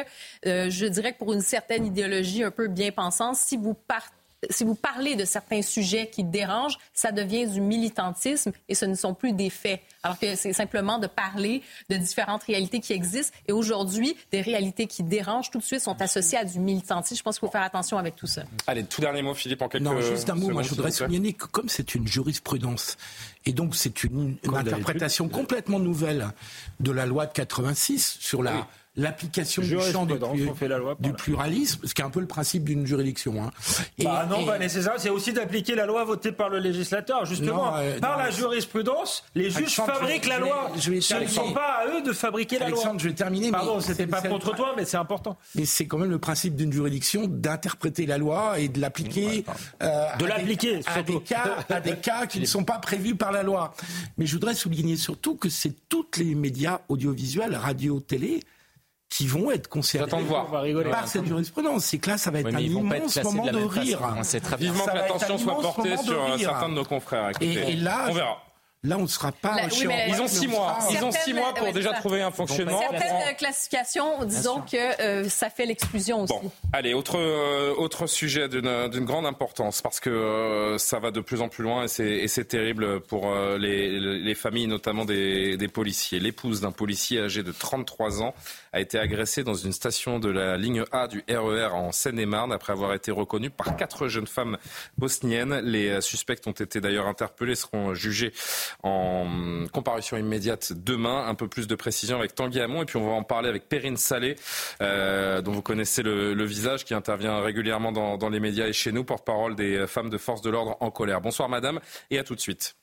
euh, je dirais que pour une certaine idéologie un peu bien pensante, si vous partez si vous parlez de certains sujets qui dérangent, ça devient du militantisme et ce ne sont plus des faits. Alors que c'est simplement de parler de différentes réalités qui existent. Et aujourd'hui, des réalités qui dérangent tout de suite sont associées à du militantisme. Je pense qu'il faut faire attention avec tout ça. Allez, tout dernier mot, Philippe, en quelques Non, juste un mot. Moi, je voudrais souligner que comme c'est une jurisprudence et donc c'est une, interprétation complètement nouvelle de la loi de 86 sur la l'application du champ du, du pluralisme, ce qui est un peu le principe d'une juridiction. Hein. Bah non, pas nécessaire. C'est aussi d'appliquer la loi votée par le législateur. Justement, euh, par la jurisprudence, les juges fabriquent la loi. Je vais, Ce ne sont pas à eux de fabriquer la loi. je vais terminer. Pardon, c'était pas contre toi, mais c'est important. Mais c'est quand même le principe d'une juridiction d'interpréter la loi et de l'appliquer. Euh, de l'appliquer, à, des cas, à des cas qui ne sont pas prévus par la loi. Mais je voudrais souligner surtout que c'est toutes les médias audiovisuels, radio, télé, qui vont être concernés par cette jurisprudence. C'est que là, ça va être un immense moment de, rire. C'est très vivement que l'attention soit portée sur certains de nos confrères. et, là, on verra. Là, on ne sera pas Ils ont six mois. Ils ont six mois pour déjà trouver un fonctionnement. Certaines classifications, disons que euh, ça fait l'exclusion aussi. Bon, allez, autre euh, autre sujet d'une grande importance parce que euh, ça va de plus en plus loin et c'est terrible pour les, les, familles, notamment des, des policiers. L'épouse d'un policier âgé de 33 ans a été agressée dans une station de la ligne A du RER e en Seine-et-Marne après avoir été reconnue par quatre jeunes femmes bosniennes. Les suspects ont été d'ailleurs interpellés, seront jugés en comparution immédiate demain. Un peu plus de précision avec Tanguy Hamon et puis on va en parler avec Perrine Salé, euh, dont vous connaissez le, visage, qui intervient régulièrement dans, dans les médias et chez nous, porte-parole des femmes de force de l'ordre en colère. Bonsoir madame et à tout de suite.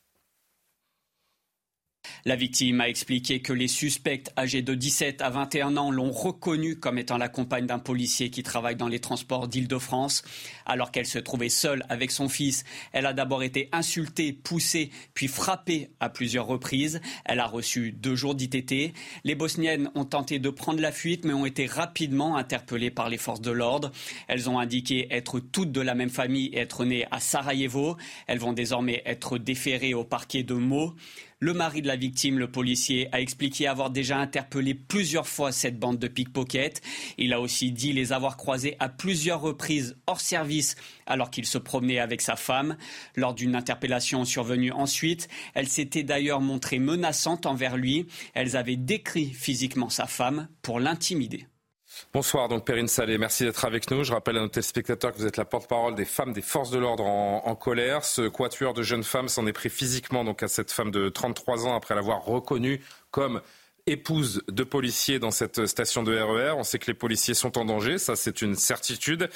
La victime a expliqué que les suspects âgés de 17 à 21 ans l'ont reconnue comme étant la compagne d'un policier qui travaille dans les transports d'Île-de-France. Alors qu'elle se trouvait seule avec son fils, elle a d'abord été insultée, poussée, puis frappée à plusieurs reprises. Elle a reçu deux jours d'ITT. Les Bosniennes ont tenté de prendre la fuite, mais ont été rapidement interpellées par les forces de l'ordre. Elles ont indiqué être toutes de la même famille et être nées à Sarajevo. Elles vont désormais être déférées au parquet de Meaux. Le mari de la victime, le policier, a expliqué avoir déjà interpellé plusieurs fois cette bande de pickpockets. Il a aussi dit les avoir croisés à plusieurs reprises hors service alors qu'il se promenait avec sa femme. Lors d'une interpellation survenue ensuite, elle s'était d'ailleurs montrée menaçante envers lui. Elles avaient décrit physiquement sa femme pour l'intimider. Bonsoir, donc Perrine Salé, merci d'être avec nous. Je rappelle à nos téléspectateurs que vous êtes la porte-parole des femmes des forces de l'ordre en, colère. Ce quatuor de jeunes femmes s'en est pris physiquement donc à cette femme de 33 ans après l'avoir reconnue comme épouse de policiers dans cette station de RER. E on sait que les policiers sont en danger, ça c'est une certitude.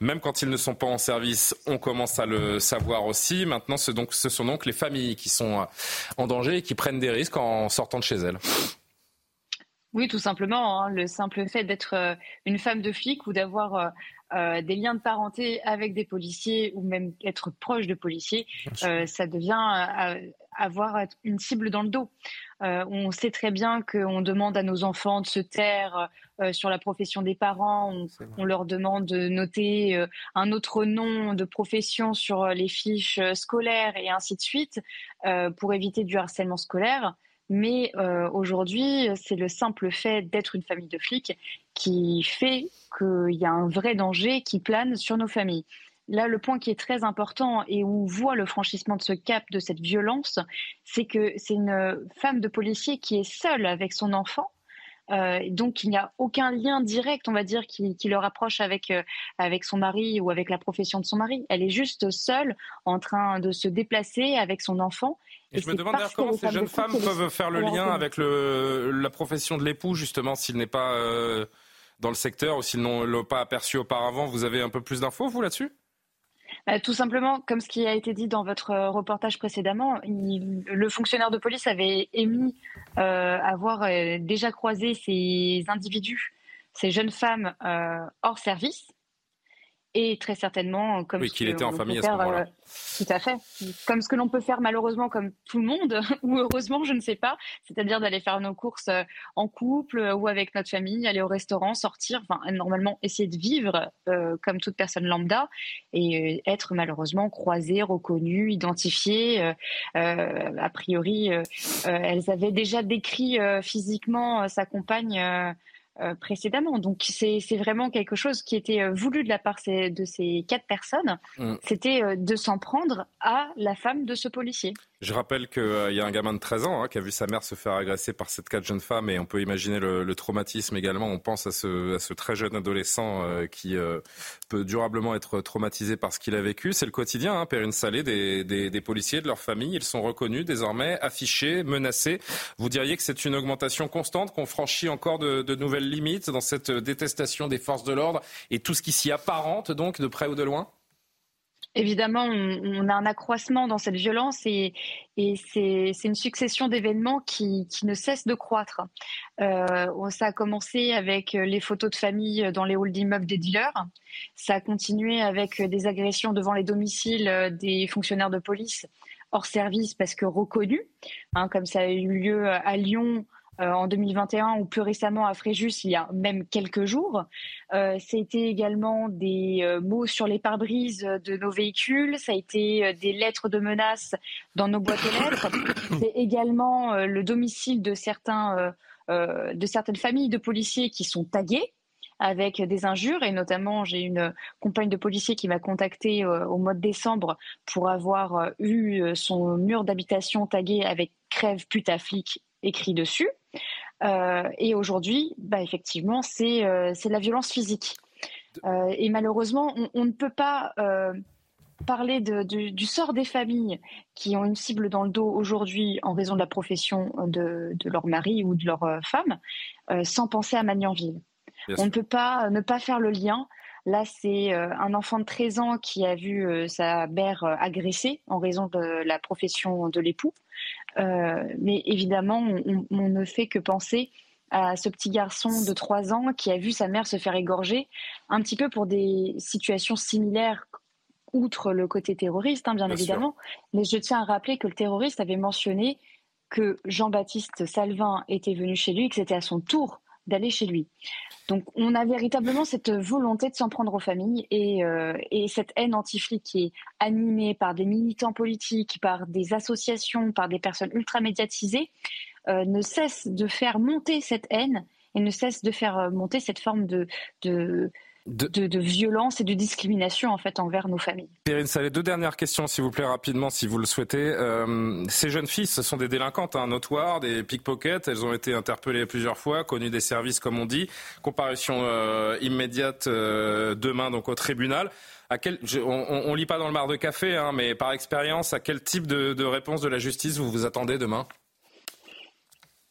Même quand ils ne sont pas en service, on commence à le savoir aussi. Maintenant, ce, sont donc les familles qui sont en danger et qui prennent des risques en sortant de chez elles. Oui, tout simplement. Hein. le simple fait d'être euh, une femme de flic ou d'avoir euh, euh, des liens de parenté avec des policiers ou même être proche de policiers, ça devient avoir une cible dans le dos. on sait très bien qu'on demande à nos enfants de se taire sur la profession des parents, on, on leur demande de noter un autre nom de profession sur les fiches scolaires et ainsi de suite pour éviter du harcèlement scolaire. Mais euh, aujourd'hui, c'est le simple fait d'être une famille de flics qui fait qu'il y a un vrai danger qui plane sur nos familles. Là, le point qui est très important et où on voit le franchissement de ce cap, de cette violence, c'est que c'est une femme de policier qui est seule avec son enfant. Euh, donc, il n'y a aucun lien direct, on va dire, qui, le rapproche avec, euh, avec son mari ou avec la profession de son mari. Elle est juste seule en train de se déplacer avec son enfant Et, je me demande d'ailleurs comment ces jeunes femmes peuvent faire le lien avec le, la profession de l'époux, justement, s'il n'est pas euh, dans le secteur ou s'ils n'ont l'ont pas aperçu auparavant. Vous avez un peu plus d'infos, vous, là-dessus? Bah, tout simplement, comme ce qui a été dit dans votre reportage précédemment, le fonctionnaire de police avait émis euh, avoir euh, déjà croisé ces individus, ces jeunes femmes euh, hors service, et très certainement comme oui, qu'il était en famille à ce moment-là. Euh, tout à fait. Comme ce que l'on peut faire malheureusement comme tout le monde ou heureusement, je ne sais pas, c'est-à-dire d'aller faire nos courses euh, en couple euh, ou avec notre famille, aller au restaurant, sortir, enfin normalement essayer de vivre comme toute personne lambda et être malheureusement croisé, reconnu, identifié. a priori, elles avaient déjà décrit physiquement sa compagne euh, précédemment. Donc c'est vraiment quelque chose qui était euh, voulu de la part de ces quatre personnes. Mm. C'était euh, de s'en prendre à la femme de ce policier. Je rappelle qu'il euh, y a un gamin de 13 ans hein, qui a vu sa mère se faire agresser par cette quatre jeunes femmes et on peut imaginer le, traumatisme également. On pense à ce, très jeune adolescent euh, qui euh, peut durablement être traumatisé par ce qu'il a vécu. C'est le quotidien, hein, Perrine Salé, des, des, policiers, de leur famille. Ils sont reconnus désormais, affichés, menacés. Vous diriez que c'est une augmentation constante, qu'on franchit encore de, de nouvelles limites dans cette détestation des forces de l'ordre et tout ce qui s'y apparente, donc, de près ou de loin? Évidemment, on, a un accroissement dans cette violence et, c'est une succession d'événements qui, ne cessent de croître. Euh, ça a commencé avec les photos de famille dans les halls d'immeubles des dealers. Ça a continué avec des agressions devant les domiciles des fonctionnaires de police hors service parce que reconnus, hein, comme ça a eu lieu à Lyon euh, en 2021 ou plus récemment à Fréjus il y a même quelques jours. Euh, ça a été également des euh, mots sur les pare-brises de nos véhicules, ça a été des lettres de menaces dans nos boîtes aux lettres, c'est également le domicile de, certains, de certaines familles de policiers qui sont tagués avec des injures et notamment j'ai une compagne de policier qui m'a contacté au mois de décembre pour avoir eu son mur d'habitation tagué avec crève putaflic écrit dessus. Euh, et aujourd'hui, bah, effectivement, c'est euh, la violence physique. Euh, et malheureusement, on, ne peut pas parler de, du sort des familles qui ont une cible dans le dos aujourd'hui en raison de la profession de, de leur mari ou de leur femme sans penser à Magnanville. on ne peut pas ne pas faire le lien. Là, c'est un enfant de 13 ans qui a vu sa mère agressée en raison de la profession de l'époux. Euh, mais évidemment, on, ne fait que penser à ce petit garçon de 3 ans qui a vu sa mère se faire égorger, un petit peu pour des situations similaires, outre le côté terroriste, hein, bien, évidemment. Mais je tiens à rappeler que le terroriste avait mentionné que Jean-Baptiste Salvin était venu chez lui, que c'était à son tour d'aller chez lui. Donc on a véritablement cette volonté de s'en prendre aux familles et, euh, cette haine anti-flic qui est animée par des militants politiques, par des associations, par des personnes ultra médiatisées, euh, ne cesse de faire monter cette haine et ne cesse de faire euh, monter cette forme de, de, violence et de discrimination en fait envers nos familles. Perrine les deux dernières questions s'il vous plaît rapidement si vous le souhaitez. Euh, ces jeunes filles, ce sont des délinquantes hein, notoires, des pickpockets. Elles ont été interpellées plusieurs fois, connues des services comme on dit. Comparution euh, immédiate euh, demain donc au tribunal. À quel, on, ne lit pas dans le mar de café, hein, mais par expérience, à quel type de, de réponse de la justice vous vous attendez demain?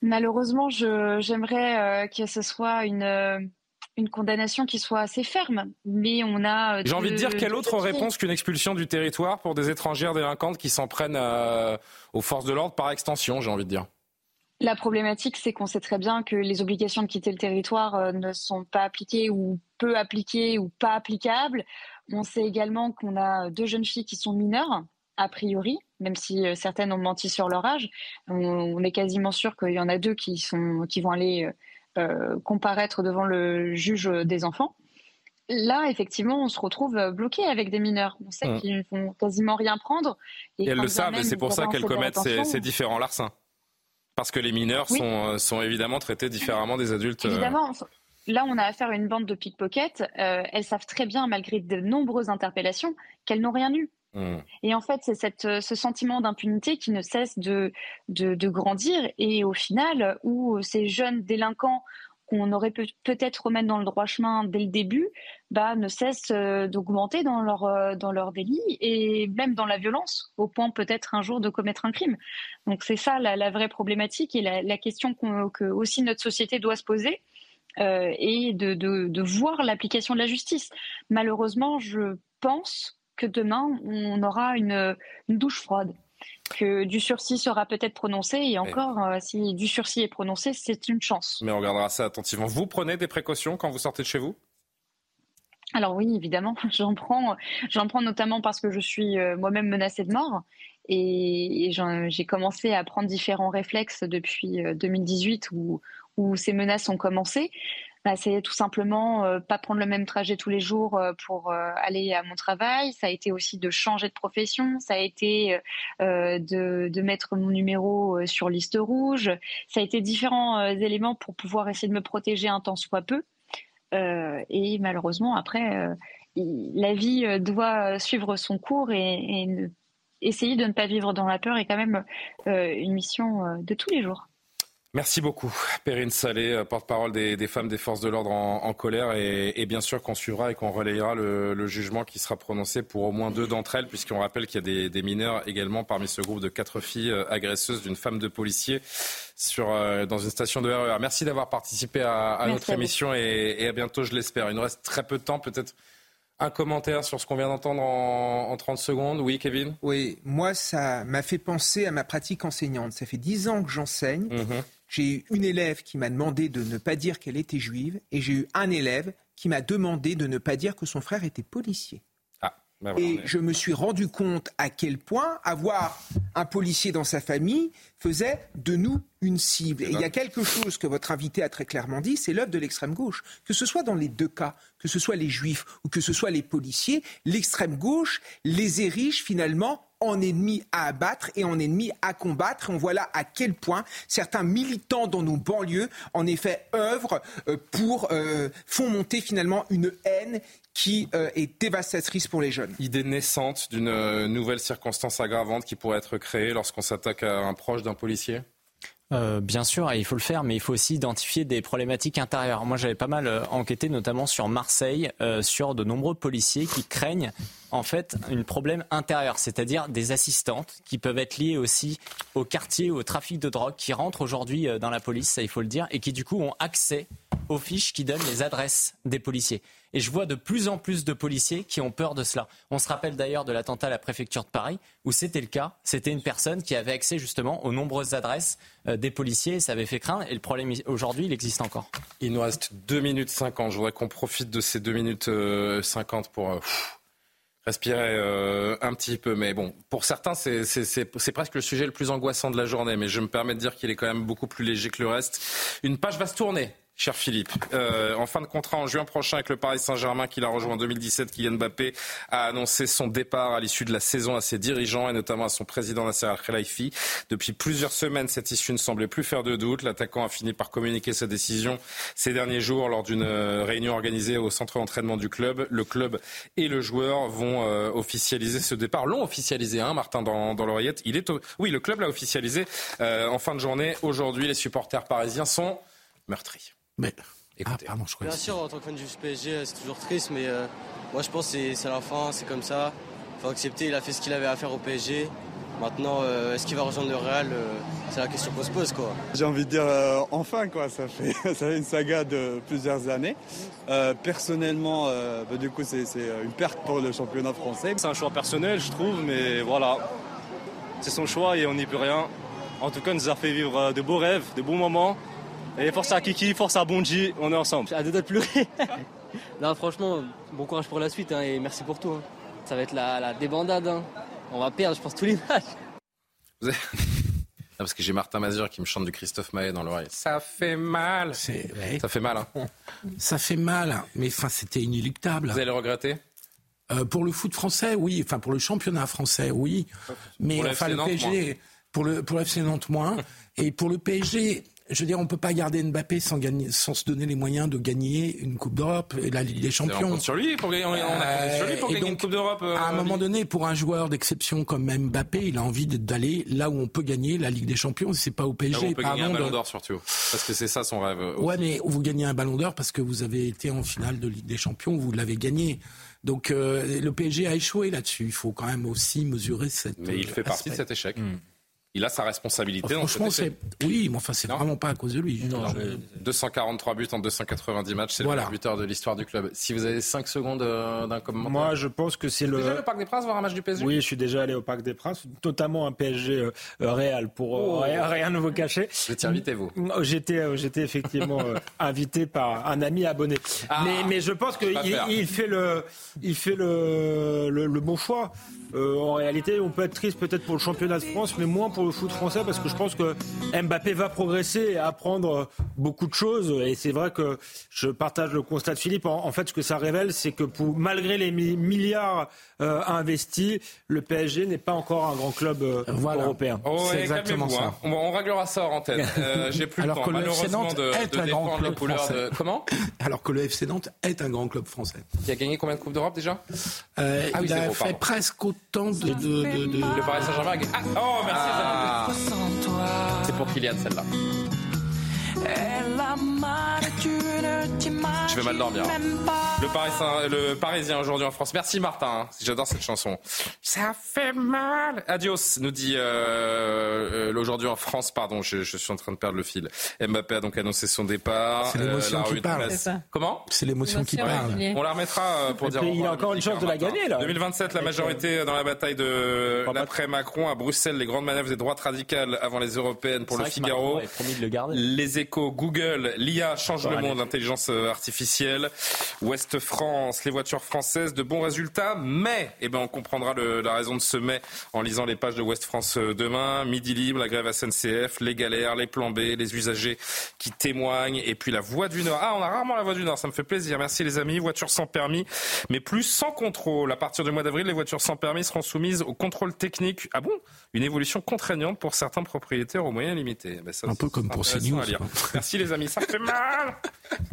Malheureusement, j'aimerais que ce soit une une condamnation qui soit assez ferme. Mais on a. Euh, J'ai envie de dire, quelle autre réponse qu'une expulsion du territoire pour des étrangères délinquantes qui s'en prennent euh, aux forces de l'ordre par extension, j'ai envie de dire La problématique, c'est qu'on sait très bien que les obligations de quitter le territoire euh, ne sont pas appliquées ou peu appliquées ou pas applicables. On sait également qu'on a deux jeunes filles qui sont mineures, a priori, même si certaines ont menti sur leur âge. On, est quasiment sûr qu'il y en a deux qui, sont, qui vont aller comparaître devant le juge des enfants. Là, effectivement, on se retrouve bloqué avec des mineurs. On sait mmh. qu'ils ne vont quasiment rien prendre. Et, elles le savent, et c'est pour ça qu'elles commettent ces, différents larcins. Parce que les mineurs sont, euh, sont, évidemment traités différemment des adultes. Euh. Évidemment. Là, on a affaire à une bande de pickpockets. elles savent très bien, malgré de nombreuses interpellations, qu'elles n'ont rien eu. Mm. Et en fait, c'est euh, ce sentiment d'impunité qui ne cesse de, de, grandir et au final, où ces jeunes délinquants qu'on aurait peut-être remettre dans le droit chemin dès le début, bah, ne cessent euh, d'augmenter dans leur, euh, dans leur délit et même dans la violence, au point peut-être un jour de commettre un crime. Donc c'est ça la, vraie problématique et la, question que aussi notre société doit se poser. Euh, et de, de, voir l'application de la justice. Malheureusement, je pense que demain, on aura une, une douche froide que du sursis sera peut-être prononcé et encore, euh, si du sursis est prononcé, c'est une chance. Mais on regardera ça attentivement. Vous prenez des précautions quand vous sortez de chez vous? Alors oui, évidemment, j'en prends, j'en prends notamment parce que je suis euh, moi-même menacée de mort et, j'ai commencé à prendre différents réflexes depuis 2018 euh, où, où ces menaces ont commencé. Bah, c'est tout simplement euh, pas prendre le même trajet tous les jours euh, pour euh, aller à mon travail. Ça a été aussi de changer de profession. Ça a été de, mettre mon numéro sur liste rouge. Ça a été différents éléments pour pouvoir essayer de me protéger un temps soit peu. et malheureusement, après, la vie doit suivre son cours et, et essayer de ne pas vivre dans la peur est quand même une mission de tous les jours. Merci beaucoup, Perrine Salé, euh, porte-parole des, femmes des forces de l'ordre en, colère. Et, bien sûr qu'on suivra et qu'on relayera le, jugement qui sera prononcé pour au moins deux d'entre elles, puisqu'on rappelle qu'il y a des, mineurs également parmi ce groupe de quatre filles euh, agresseuses d'une femme de policier sur, euh, dans une station de RER. Merci d'avoir participé à, notre émission et, à bientôt, je l'espère. Il nous reste très peu de temps, peut-être un commentaire sur ce qu'on vient d'entendre en, 30 secondes. Oui, Kevin? Oui, moi, ça m'a fait penser à ma pratique enseignante. Ça fait dix ans que j'enseigne. Mhm. J'ai eu une élève qui m'a demandé de ne pas dire qu'elle était juive et j'ai eu un élève qui m'a demandé de ne pas dire que son frère était policier. Ah, ben et je me suis rendu compte à quel point avoir un policier dans sa famille faisait de nous une cible. Et il y a quelque chose que votre invité a très clairement dit, c'est l'œuvre de l'extrême gauche. Que ce soit dans les deux cas, que ce soit les juifs ou que ce soit les policiers, l'extrême gauche les érige finalement en ennemi à abattre et en ennemi à combattre. on voit là à quel point certains militants dans nos banlieues, en effet, œuvrent euh, pour euh, font monter finalement une haine qui euh, est dévastatrice pour les jeunes. Idée naissante d'une nouvelle circonstance aggravante qui pourrait être créée lorsqu'on s'attaque à un proche d'un policier? Euh, bien sûr, il faut le faire, mais il faut aussi identifier des problématiques intérieures. Moi, j'avais pas mal enquêté, notamment sur Marseille, euh, sur de nombreux policiers qui craignent en fait un problème intérieur, c'est-à-dire des assistantes qui peuvent être liées aussi au quartier, au trafic de drogue, qui rentrent aujourd'hui dans la police, ça il faut le dire, et qui du coup ont accès aux fiches qui donnent les adresses des policiers. Et je vois de plus en plus de policiers qui ont peur de cela. On se rappelle d'ailleurs de l'attentat à la préfecture de Paris, où c'était le cas. C'était une personne qui avait accès justement aux nombreuses adresses euh, des policiers. Ça avait fait craindre. Et le problème aujourd'hui, il existe encore. Il nous reste 2 minutes 50. Je voudrais qu'on profite de ces 2 minutes 50 euh, pour... Euh, respirer un petit peu. Mais bon, pour certains, c'est presque le sujet le plus angoissant de la journée. Mais je me permets de dire qu'il est quand même beaucoup plus léger que le reste. Une page va se tourner Cher Philippe, euh, en fin de contrat en juin prochain avec le Paris Saint-Germain qu'il a rejoint en 2017, Kylian Mbappé a annoncé son départ à l'issue de la saison à ses dirigeants et notamment à son président Nasser Al-Khelaifi. Depuis plusieurs semaines, cette issue ne semblait plus faire de doute. L'attaquant a fini par communiquer sa décision ces derniers jours lors d'une euh, réunion organisée au centre d'entraînement du club. Le club et le joueur vont euh, officialiser ce départ. L'ont officialisé, hein, Martin, dans, dans l'oreillette. Il est Oui, le club l'a officialisé en fin de journée. Aujourd'hui, les supporters parisiens sont meurtris. Mais écoutez. Ah, Bien sûr, en tant que fan du PSG, c'est toujours triste, mais euh, moi je pense que c'est la fin, c'est comme ça. Il faut accepter, il a fait ce qu'il avait à faire au PSG. Maintenant, euh, est-ce qu'il va rejoindre le Real euh, C'est la question qu'on se pose. quoi. J'ai envie de dire enfin, quoi. Ça fait, ça fait une saga de plusieurs années. personnellement, bah, du coup, c'est une perte pour le championnat français. C'est un choix personnel, je trouve, mais voilà. C'est son choix et on n'y peut rien. En tout cas, il nous a fait vivre de beaux rêves, de bons moments. Et force à Kiki, force à Bonji, on est ensemble. À deux doigts de pleurer. non, franchement, bon courage pour la suite hein, et merci pour tout. Hein. Ça va être la, débandade. Hein. On va perdre, je pense, tous les matchs. parce que j'ai Martin Mazur qui me chante du Christophe Maé dans l'oreille. Ça fait mal. Ça fait mal. Hein. Ça fait mal, mais enfin, c'était inéluctable. Vous allez le regretter euh, Pour le foot français, oui. Enfin, pour le championnat français, oui. Mais enfin, le PSG, pour le, pour FC Nantes, moins. Et pour le PSG, je veux dire, on peut pas garder Mbappé sans gagner, sans se donner les moyens de gagner une Coupe d'Europe et la Ligue des Champions. On compte sur lui pour gagner, on a sur lui pour gagner une Coupe d'Europe. à un moment donné, pour un joueur d'exception comme Mbappé, il a envie d'aller là où on peut gagner la Ligue des Champions. C'est pas au PSG. Là où on peut gagner un Ballon d'Or surtout, parce que c'est ça son rêve. Ouais, mais vous gagnez un Ballon d'Or parce que vous avez été en finale de Ligue des Champions, vous l'avez gagné. Donc le PSG a échoué là-dessus. Il faut quand même aussi mesurer cette. Mais il fait partie de cet échec. Hmm il a sa responsabilité. Oh, franchement, c'est oui, mais enfin, c'est vraiment pas à cause de lui. 243 buts en 290 matchs, c'est le meilleur buteur de l'histoire du club. Si vous avez 5 secondes euh, d'un commentaire. Moi, je pense que c'est le. Déjà allé au Parc des Princes voir un match du PSG Oui, je suis déjà allé au Parc des Princes, notamment un PSG euh, euh, réel pour oh. rien, ne vous cacher. Étiez invité vous? J'étais, j'étais effectivement invité par un ami abonné. Ah. mais, mais je pense qu'il il fait le, il fait le, le, le bon choix. en réalité, on peut être triste peut-être pour le championnat de France, mais moins pour le foot français parce que je pense que Mbappé va progresser et apprendre beaucoup de choses. Et c'est vrai que je partage le constat de Philippe. En, fait, ce que ça révèle, c'est que pour, malgré les milliards euh, investis, le PSG n'est pas encore un grand club euh, européen. Oh, c'est exactement ça. Hein. On, réglera ça en antenne. Euh, j'ai plus Alors le temps, que le FC Nantes est un grand club français. Comment? Alors que le FC Nantes est un grand club français. Il a gagné combien de Coupes d'Europe déjà? Euh, ah, oui, Il a fait presque autant de... de, de, de... Le Paris Saint-Germain ah, Oh, merci. Ah. C'est pour Kylian celle-là. Je vais mal dormir. Le, Parisien, le Parisien aujourd'hui en France. Merci Martin. J'adore cette chanson. Ça fait mal. Adios, nous dit euh, euh, aujourd'hui en France. Pardon, je, suis en train de perdre le fil. Mbappé a donc annoncé son départ. C'est l'émotion euh, qui parle. Comment C'est l'émotion qui parle. On la remettra pour dire. Il a encore une chance de la gagner là. 2027, la majorité dans la bataille de l'après Macron à Bruxelles. Les grandes manœuvres des droites radicales avant les européennes pour le Figaro. Les échos Google, l'IA change le monde, l'intelligence artificielle. Ouest France, les voitures françaises, de bons résultats, mais eh ben, on comprendra le, la raison de ce mais en lisant les pages de Ouest France euh, demain. Midi libre, la grève SNCF, les galères, les plans B, les usagers qui témoignent, et puis la voie du Nord. Ah, on a rarement la voie du Nord, ça me fait plaisir. Merci les amis. Voitures sans permis, mais plus sans contrôle. À partir du mois d'avril, les voitures sans permis seront soumises au contrôle technique. Ah bon? Une évolution contraignante pour certains propriétaires aux moyens limités. Ben, Un peu comme pour CNews. Merci les amis, ça fait mal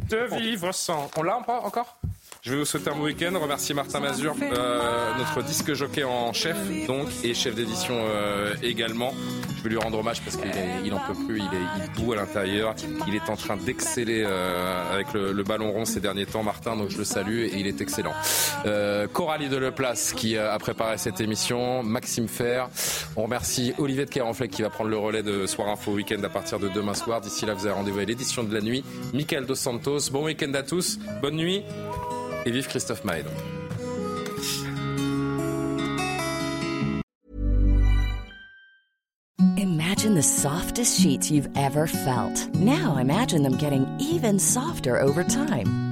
de vivre sans. On l'a encore je vais vous souhaiter un bon week-end. Remercier Martin Mazur, euh, notre disque jockey en chef, donc, et chef d'édition euh, également. Je vais lui rendre hommage parce qu'il il en peut plus, il, est, il boue à l'intérieur. Il est en train d'exceller euh, avec le, ballon rond ces derniers temps, Martin, donc je le salue et il est excellent. Coralie de Leplace qui a préparé cette émission, Maxime Fer. On remercie Olivier de Kerenfleck qui va prendre le relais de Soir Info Week-end à partir de demain soir. D'ici là, vous avez rendez-vous à l'édition de la nuit. Michael Dos Santos, bon week-end à tous, bonne nuit et vive Christophe Maé. Imagine the softest sheets you've ever felt. Now imagine them getting even softer over time.